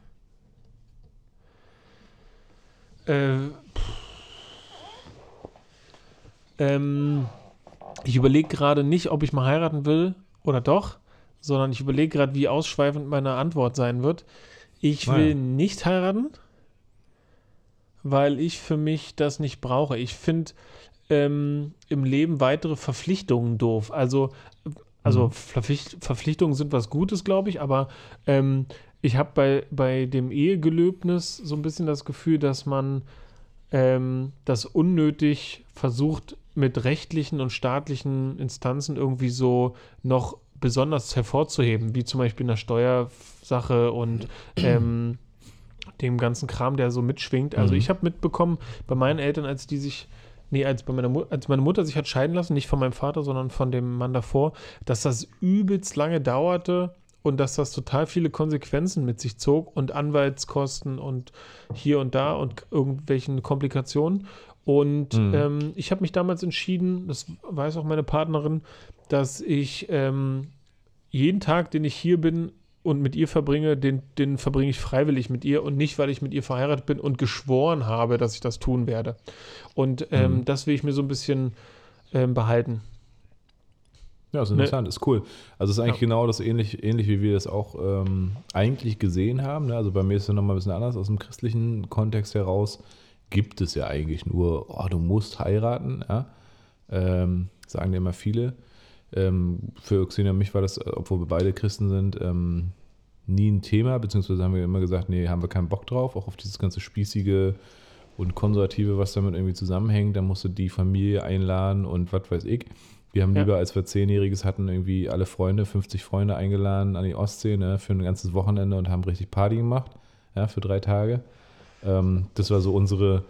Äh, ähm, ich überlege gerade nicht, ob ich mal heiraten will oder doch, sondern ich überlege gerade, wie ausschweifend meine Antwort sein wird. Ich Ah, will ja. nicht heiraten. Weil ich für mich das nicht brauche. Ich finde ähm, im Leben weitere Verpflichtungen doof. Also, also Mhm. Verpflicht, Verpflichtungen sind was Gutes, glaube ich, aber ähm, ich habe bei, bei dem Ehegelöbnis so ein bisschen das Gefühl, dass man ähm, das unnötig versucht, mit rechtlichen und staatlichen Instanzen irgendwie so noch besonders hervorzuheben, wie zum Beispiel in der Steuersache und ähm, dem ganzen Kram, der so mitschwingt. Also Mhm. ich habe mitbekommen, bei meinen Eltern, als die sich, nee, als, bei meiner als meine Mutter sich hat scheiden lassen, nicht von meinem Vater, sondern von dem Mann davor, dass das übelst lange dauerte und dass das total viele Konsequenzen mit sich zog und Anwaltskosten und hier und da und irgendwelchen Komplikationen. Und Mhm. ähm, ich habe mich damals entschieden, das weiß auch meine Partnerin, dass ich ähm, jeden Tag, den ich hier bin und mit ihr verbringe, den, den verbringe ich freiwillig mit ihr und nicht, weil ich mit ihr verheiratet bin und geschworen habe, dass ich das tun werde. Und ähm, Mhm. das will ich mir so ein bisschen ähm, behalten. Ja, ist Ne. interessant, ist cool. Also es ist eigentlich Ja. genau das ähnlich, ähnlich, wie wir das auch ähm, eigentlich gesehen haben. Ne? Also bei mir ist es nochmal ein bisschen anders aus dem christlichen Kontext heraus. Gibt es ja eigentlich nur, oh, du musst heiraten, ja? ähm, sagen ja immer viele. Ähm, für Xenia und mich war das, obwohl wir beide Christen sind, ähm, nie ein Thema, beziehungsweise haben wir immer gesagt, nee, haben wir keinen Bock drauf, auch auf dieses ganze spießige und konservative, was damit irgendwie zusammenhängt. Da musst du die Familie einladen und was weiß ich. Wir haben Ja. lieber, als wir Zehnjähriges hatten, irgendwie alle Freunde, 50 Freunde eingeladen an die Ostsee ne, für ein ganzes Wochenende und haben richtig Party gemacht, ja, für drei Tage. Ähm, das war so unsere,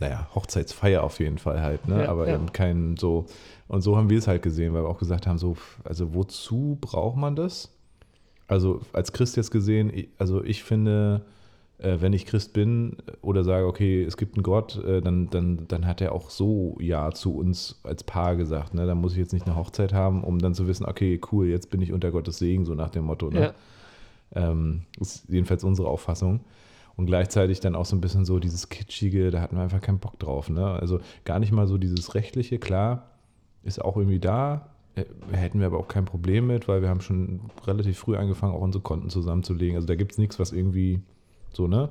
naja, Hochzeitsfeier auf jeden Fall halt, ne? Ja, aber ja. eben kein so. Und so haben wir es halt gesehen, weil wir auch gesagt haben, so, also wozu braucht man das? Also als Christ jetzt gesehen, also ich finde, äh, wenn ich Christ bin oder sage, okay, es gibt einen Gott, äh, dann, dann, dann hat er auch so Ja zu uns als Paar gesagt. Ne? Da muss ich jetzt nicht eine Hochzeit haben, um dann zu wissen, okay, cool, jetzt bin ich unter Gottes Segen, so nach dem Motto. Ne? Ja. Ähm, ist jedenfalls unsere Auffassung. Und gleichzeitig dann auch so ein bisschen so dieses Kitschige, da hatten wir einfach keinen Bock drauf. Ne? Also gar nicht mal so dieses Rechtliche, klar, ist auch irgendwie da. Äh, Hätten wir aber auch kein Problem mit, weil wir haben schon relativ früh angefangen, auch unsere Konten zusammenzulegen. Also da gibt es nichts, was irgendwie so, ne?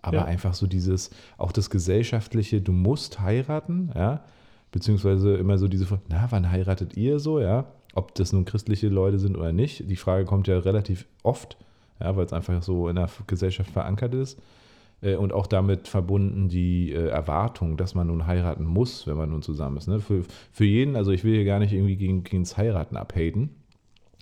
Aber Ja. einfach so dieses, auch das gesellschaftliche, du musst heiraten, ja? Beziehungsweise immer so diese Frage, na, wann heiratet ihr so, ja? Ob das nun christliche Leute sind oder nicht. Die Frage kommt ja relativ oft, ja, weil es einfach so in der Gesellschaft verankert ist. Äh, Und auch damit verbunden die äh, Erwartung, dass man nun heiraten muss, wenn man nun zusammen ist. Ne? Für, für jeden, also ich will hier gar nicht irgendwie gegen, gegen das Heiraten abhaten.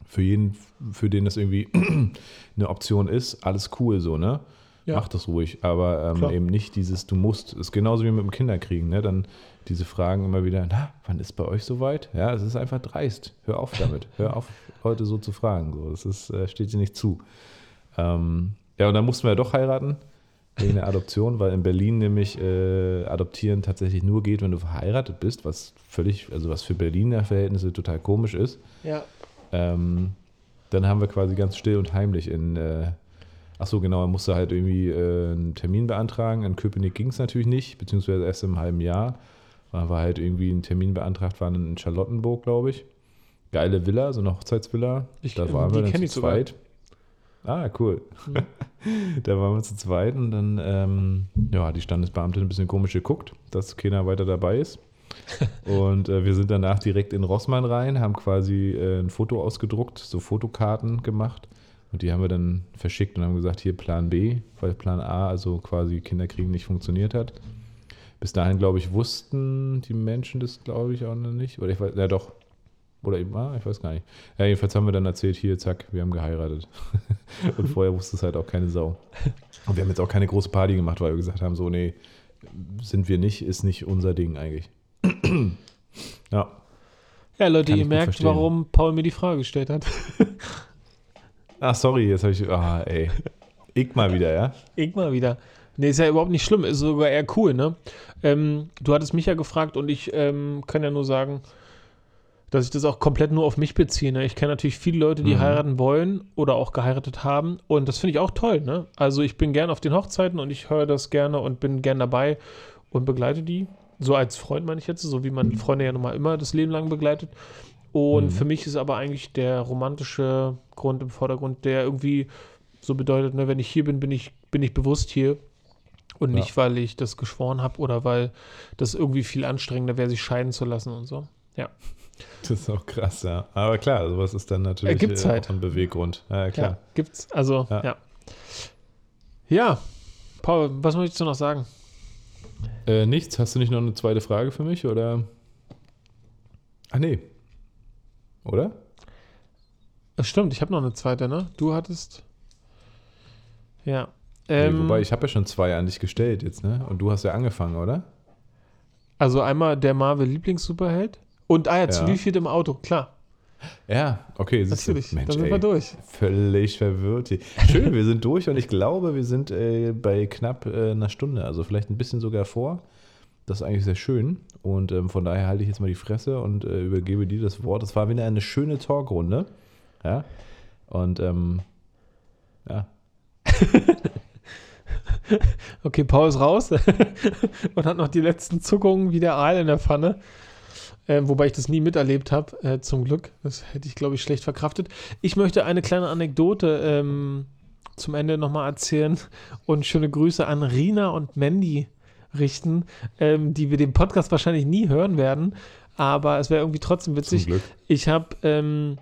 Für jeden, für den das irgendwie eine Option ist, alles cool so, ne? Ja. Mach das ruhig, aber ähm, eben nicht dieses, du musst. Ist genauso wie mit dem Kinderkriegen, ne? Dann diese Fragen immer wieder, na, wann ist bei euch soweit? Ja, es ist einfach dreist. Hör auf damit. Hör auf, Leute so zu fragen. So, das ist, äh, steht dir nicht zu. Ähm, ja, und dann mussten wir ja doch heiraten wegen der Adoption, weil in Berlin nämlich äh, Adoptieren tatsächlich nur geht, wenn du verheiratet bist, was völlig, also was für Berliner Verhältnisse total komisch ist. Ja. Ähm, dann haben wir quasi ganz still und heimlich in, äh, ach so genau, er musste halt irgendwie äh, einen Termin beantragen. In Köpenick ging es natürlich nicht, beziehungsweise erst im halben Jahr. Da war halt irgendwie ein Termin beantragt, waren in Charlottenburg, glaube ich. Geile Villa, so eine Hochzeitsvilla. Ich- da ähm, waren die wir dann zu ich sogar. Ah, cool. da waren wir zu zweit und dann, ähm, ja, hat die Standesbeamtin ein bisschen komisch geguckt, dass keiner weiter dabei ist. Und äh, wir sind danach direkt in Rossmann rein, haben quasi äh, ein Foto ausgedruckt, so Fotokarten gemacht. Und die haben wir dann verschickt und haben gesagt, hier Plan B, weil Plan A, also quasi Kinderkriegen, nicht funktioniert hat. Bis dahin, glaube ich, wussten die Menschen das, glaube ich, auch noch nicht. Oder ich weiß, ja doch. Oder eben, ah, ich weiß gar nicht. Ja, jedenfalls haben wir dann erzählt, hier, zack, wir haben geheiratet. und vorher wusste es halt auch keine Sau. Und wir haben jetzt auch keine große Party gemacht, weil wir gesagt haben, so, nee, sind wir nicht, ist nicht unser Ding eigentlich. ja. Ja, Leute, Kann ihr merkt, verstehen. warum Paul mir die Frage gestellt hat. Ach, sorry, jetzt habe ich, ah, ey. Ich mal wieder, ja? Ich mal wieder. Nee, ist ja überhaupt nicht schlimm, ist sogar eher cool, ne? Ähm, du hattest mich ja gefragt und ich ähm, kann ja nur sagen, dass ich das auch komplett nur auf mich beziehe. Ne? Ich kenne natürlich viele Leute, die Mhm. heiraten wollen oder auch geheiratet haben und das finde ich auch toll, ne? Also ich bin gern auf den Hochzeiten und ich höre das gerne und bin gern dabei und begleite die. So als Freund meine ich jetzt, so wie man Freunde ja nun mal immer das Leben lang begleitet. Und Mhm. für mich ist aber eigentlich der romantische Grund im Vordergrund, der irgendwie so bedeutet, ne, wenn ich hier bin, bin ich, bin ich bewusst hier Und Ja. nicht, weil ich das geschworen habe oder weil das irgendwie viel anstrengender wäre, sich scheiden zu lassen und so. Das ist auch krass, ja. Aber klar, sowas ist dann natürlich Ergibt's äh, halt. auch ein Beweggrund. Ja, Ja, klar. gibt's. Also, Ja. ja. Ja, Paul, was möchtest du noch sagen? Äh, nichts. Hast du nicht noch eine zweite Frage für mich? Oder? Ah, nee. Oder? Das stimmt, ich habe noch eine zweite, ne? Du hattest. Ja. Nee, Ähm, wobei, ich habe ja schon zwei an dich gestellt jetzt, ne? Und du hast ja angefangen, oder? also einmal der Marvel-Lieblings-Superheld. Und ah ja, zu viel im Auto? Klar, Ja, okay. siehst du. natürlich. Mensch, da sind wir durch. Völlig verwirrt. hier. Schön, wir sind durch und ich glaube, wir sind äh, bei knapp äh, einer Stunde, also vielleicht ein bisschen sogar vor. Das ist eigentlich sehr schön und ähm, von daher halte ich jetzt mal die Fresse und äh, übergebe dir das Wort. Es war wieder eine schöne Talkrunde. Ja. Und ähm, ja, Okay, Paul ist raus und hat noch die letzten Zuckungen wie der Aal in der Pfanne. Ähm, wobei ich das nie miterlebt habe, äh, zum Glück. Das hätte ich, glaube ich, schlecht verkraftet. Ich möchte eine kleine Anekdote ähm, zum Ende nochmal erzählen und schöne Grüße an Rina und Mandy richten, ähm, die wir den Podcast wahrscheinlich nie hören werden. Aber es wäre irgendwie trotzdem witzig. Ich habe ähm,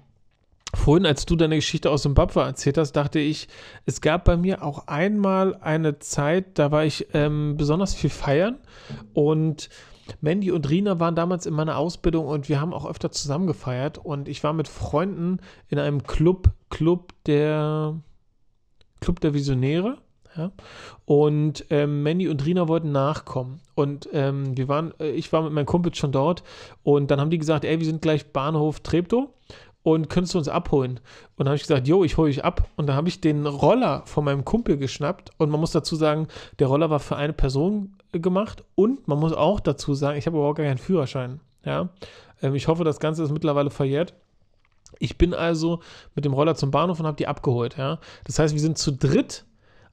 vorhin, als du deine Geschichte aus Zimbabwe erzählt hast, dachte ich, es gab bei mir auch einmal eine Zeit, da war ich ähm, besonders viel feiern und Mandy und Rina waren damals in meiner Ausbildung und wir haben auch öfter zusammen gefeiert und ich war mit Freunden in einem Club, Club der Club der Visionäre. Ja? Und ähm, Mandy und Rina wollten nachkommen. Und ähm, wir waren, äh, ich war mit meinem Kumpel schon dort und dann haben die gesagt, ey, wir sind gleich Bahnhof Treptow und könntest du uns abholen? Und dann habe ich gesagt, jo, ich hole dich ab. Und dann habe ich den Roller von meinem Kumpel geschnappt und man muss dazu sagen, der Roller war für eine Person gemacht und man muss auch dazu sagen, ich habe überhaupt gar keinen Führerschein. Ja? Ähm, ich hoffe, das Ganze ist mittlerweile verjährt. Ich bin also mit dem Roller zum Bahnhof und habe die abgeholt. Ja? Das heißt, wir sind zu dritt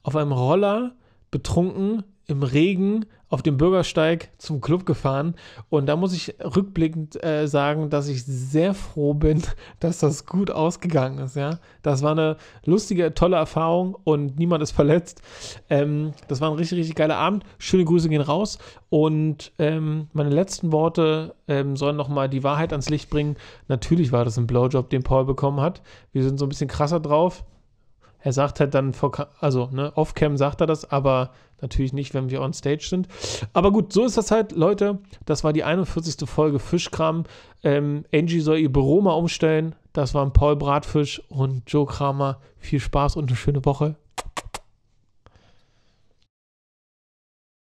auf einem Roller betrunken im Regen auf dem Bürgersteig zum Club gefahren. Und da muss ich rückblickend äh, sagen, dass ich sehr froh bin, dass das gut ausgegangen ist. Ja, das war eine lustige, tolle Erfahrung und niemand ist verletzt. Ähm, das war ein richtig, richtig geiler Abend. Schöne Grüße gehen raus. Und ähm, meine letzten Worte ähm, sollen nochmal die Wahrheit ans Licht bringen. Natürlich war das ein Blowjob, den Paul bekommen hat. Wir sind so ein bisschen krasser drauf. Er sagt halt dann, vor, also ne, off-cam sagt er das, aber natürlich nicht, wenn wir on stage sind. Aber gut, so ist das halt, Leute. Das war die 41. Folge Fischkram. Ähm, Angie soll ihr Büro mal umstellen. Das waren Paul Bratfisch und Joe Kramer. Viel Spaß und eine schöne Woche.